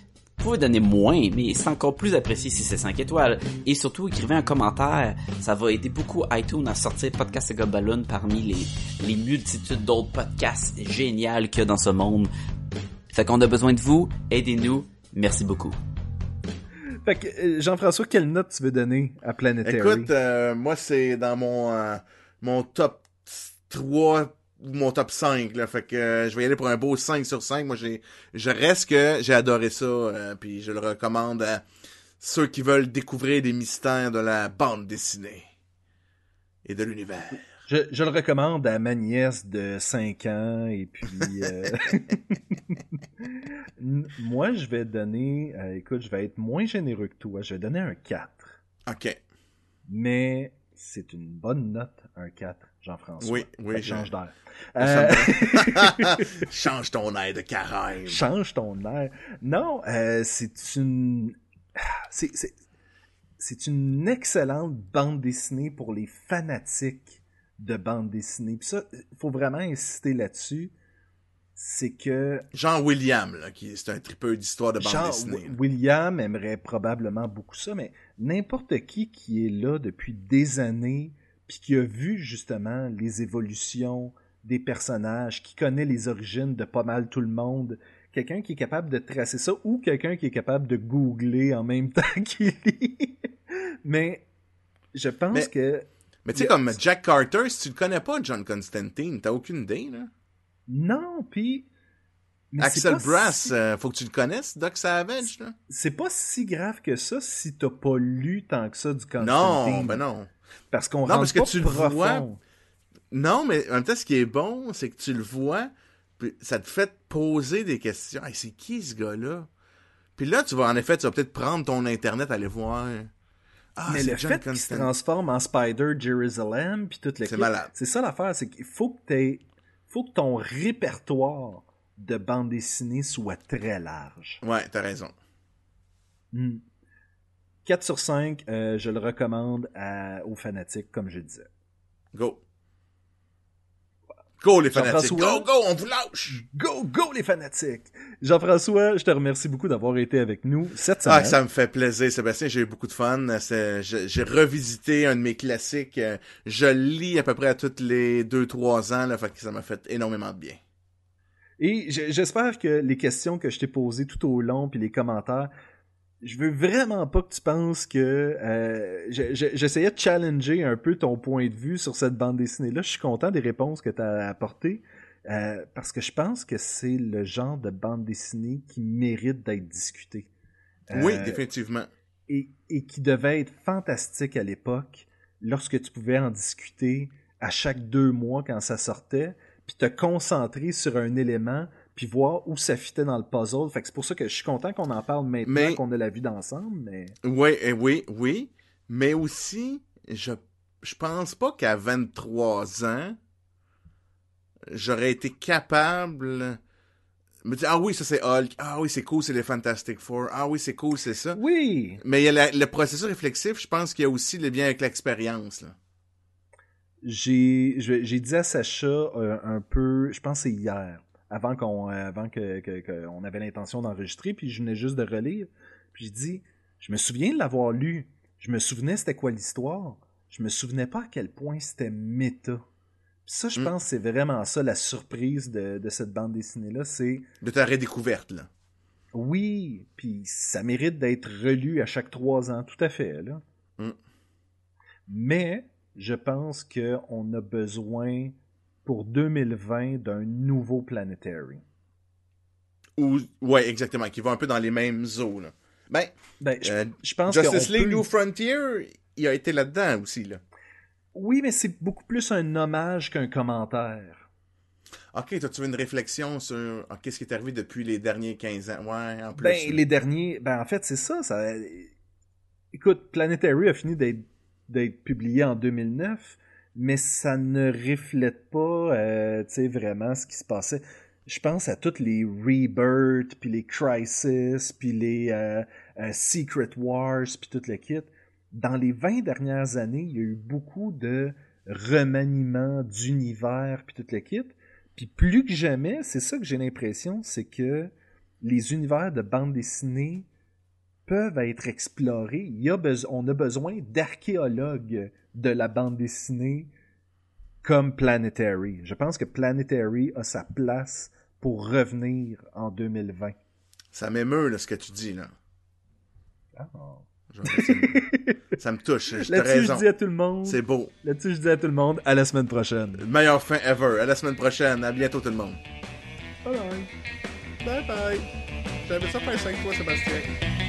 S6: Vous pouvez donner moins, mais c'est encore plus apprécié si c'est 5 étoiles. Et surtout, écrivez un commentaire. Ça va aider beaucoup iTunes à sortir Podcast et Gobaloon parmi les, les multitudes d'autres podcasts géniaux qu'il y a dans ce monde. Fait qu'on a besoin de vous. Aidez-nous. Merci beaucoup.
S3: Fait que, euh, Jean-François, quelle note tu veux donner à Planetary?
S4: Écoute, euh, moi, c'est dans mon, euh, mon top 3 ou mon top 5, là. Fait que euh, je vais y aller pour un beau 5 sur 5. Moi, j'ai, je reste que j'ai adoré ça, euh, puis je le recommande à ceux qui veulent découvrir des mystères de la bande dessinée et de l'univers.
S3: Je, je le recommande à ma nièce de 5 ans et puis euh, moi je vais donner euh, écoute je vais être moins généreux que toi je vais donner un 4
S4: OK.
S3: mais c'est une bonne note un 4 Jean-François
S4: Oui, oui, je-
S3: change d'air Euh,
S4: Change ton air de carême.
S3: change ton air non euh, c'est une c'est c'est- c'est une excellente bande dessinée pour les fanatiques de bande dessinée. Puis ça, il faut vraiment insister là-dessus. C'est que
S4: Jean William, là, qui c'est un tripeux d'histoire de bande
S3: Jean
S4: dessinée.
S3: Wi- William aimerait probablement beaucoup ça, mais n'importe qui qui est là depuis des années, puis qui a vu justement les évolutions des personnages, qui connaît les origines de pas mal tout le monde, quelqu'un qui est capable de tracer ça ou quelqu'un qui est capable de googler en même temps qu'il lit. Mais je pense
S4: Mais-
S3: que
S4: Mais tu sais, comme Jack Carter, si tu le connais pas, John Constantine, t'as aucune idée, là.
S3: non, puis
S4: Axel Brass,
S3: si-
S4: euh, faut que tu le connaisses, Doc Savage, là.
S3: c'est pas si grave que ça si t'as pas lu tant que ça du Constantine.
S4: Non, ben non.
S3: Parce qu'on rentre
S4: parce que
S3: pas
S4: tu le vois, Non, mais en même temps, ce qui est bon, c'est que tu le vois, puis ça te fait poser des questions. Hey, c'est qui ce gars-là? Puis là, tu vas, en effet, tu vas peut-être prendre ton Internet, aller voir. Ah,
S3: mais
S4: c'est
S3: le
S4: John
S3: fait qu'il se transforme en Spider Jerusalem puis toute
S4: C'est
S3: l'équipe,
S4: malade.
S3: c'est ça l'affaire, c'est qu'il faut que t'aies- faut que ton répertoire de bande dessinée soit très large.
S4: Ouais, t'as raison.
S3: Hmm. 4 sur 5, euh, je le recommande à- aux fanatiques, comme je disais.
S4: Go. Go, les fanatiques. Go, go, on vous lâche.
S3: Go, go les fanatiques! Jean-François, je te remercie beaucoup d'avoir été avec nous cette semaine.
S4: Ah, ça me fait plaisir, Sébastien. J'ai eu beaucoup de fun. J'ai revisité un de mes classiques. Je lis à peu près à tous les 2-3 ans. Là, fait que ça m'a fait énormément de bien.
S3: Et j'espère que les questions que je t'ai posées tout au long, puis les commentaires, je veux vraiment pas que tu penses que euh, je- je- j'essayais de challenger un peu ton point de vue sur cette bande dessinée-là. Je suis content des réponses que tu as apportées. euh, parce que je pense que c'est le genre de bande dessinée qui mérite d'être discuté.
S4: Oui,
S3: Euh,
S4: définitivement.
S3: et, et qui devait être fantastique à l'époque, lorsque tu pouvais en discuter à chaque deux mois quand ça sortait, puis te concentrer sur un élément, puis voir où ça fitait dans le puzzle. Fait que c'est pour ça que je suis content qu'on en parle maintenant
S4: Mais-
S3: qu'on a la vue d'ensemble, mais...
S4: Oui, eh oui, oui. Mais aussi, je, je pense pas qu'à 23 ans, j'aurais été capable me dire, ah oui, ça c'est Hulk, ah oui, c'est cool, c'est les Fantastic Four, ah oui, c'est cool, c'est ça.
S3: Oui!
S4: Mais il y a la- le processus réflexif, je pense qu'il y a aussi le lien avec l'expérience.
S3: J'ai dit à Sacha euh, un peu, je pense que c'est hier, avant qu'on euh, avant que, que- que on avait l'intention d'enregistrer, puis je venais juste de relire. Puis j'ai dit, je me souviens de l'avoir lu. Je me souvenais c'était quoi l'histoire. Je me souvenais pas à quel point c'était méta. Puis ça, je
S4: Mm.
S3: pense que c'est vraiment ça la surprise de, de cette bande dessinée-là. C'est
S4: De ta redécouverte, là.
S3: oui, puis ça mérite d'être relu à chaque trois ans, tout à fait. Là.
S4: Mm.
S3: Mais je pense qu'on a besoin pour 2020 d'un nouveau Planetary.
S4: Ou, ouais, exactement, qui va un peu dans les mêmes eaux, là. Ben,
S3: Ben, je,
S4: euh,
S3: je pense
S4: Justice League
S3: peut-
S4: New Frontier, il a été là-dedans aussi, là.
S3: Oui, mais c'est beaucoup plus un hommage qu'un commentaire.
S4: Ok, t'as-tu une réflexion sur ah, qu'est-ce qui est arrivé depuis les derniers 15 ans? Ouais, en plus.
S3: Ben, les derniers. Ben, en fait, c'est ça, ça. Écoute, Planetary a fini d'être publié en 2009, mais ça ne reflète pas, euh, vraiment ce qui se passait. Je pense à toutes les Rebirth, puis les Crisis, puis les euh, euh, Secret Wars, puis tout le kit. Dans les 20 dernières années, il y a eu beaucoup de remaniements d'univers, puis tout le kit. Puis plus que jamais, c'est ça que j'ai l'impression, c'est que les univers de bande dessinée peuvent être explorés. Il y a beso- on a besoin d'archéologues de la bande dessinée comme Planetary. Je pense que Planetary a sa place pour revenir en 2020.
S4: Ça m'émeut, ce que tu dis, là.
S3: Ah.
S4: Genre, ça, me... touche,
S3: Là-dessus,
S4: raison.
S3: je dis à tout le monde.
S4: C'est beau.
S3: Là-dessus, je dis à tout le monde, à la semaine prochaine.
S4: Meilleure fin ever. À la semaine prochaine. À bientôt, tout le monde.
S3: Bye bye.
S4: Bye bye. J'avais ça faire 5 fois, Sébastien.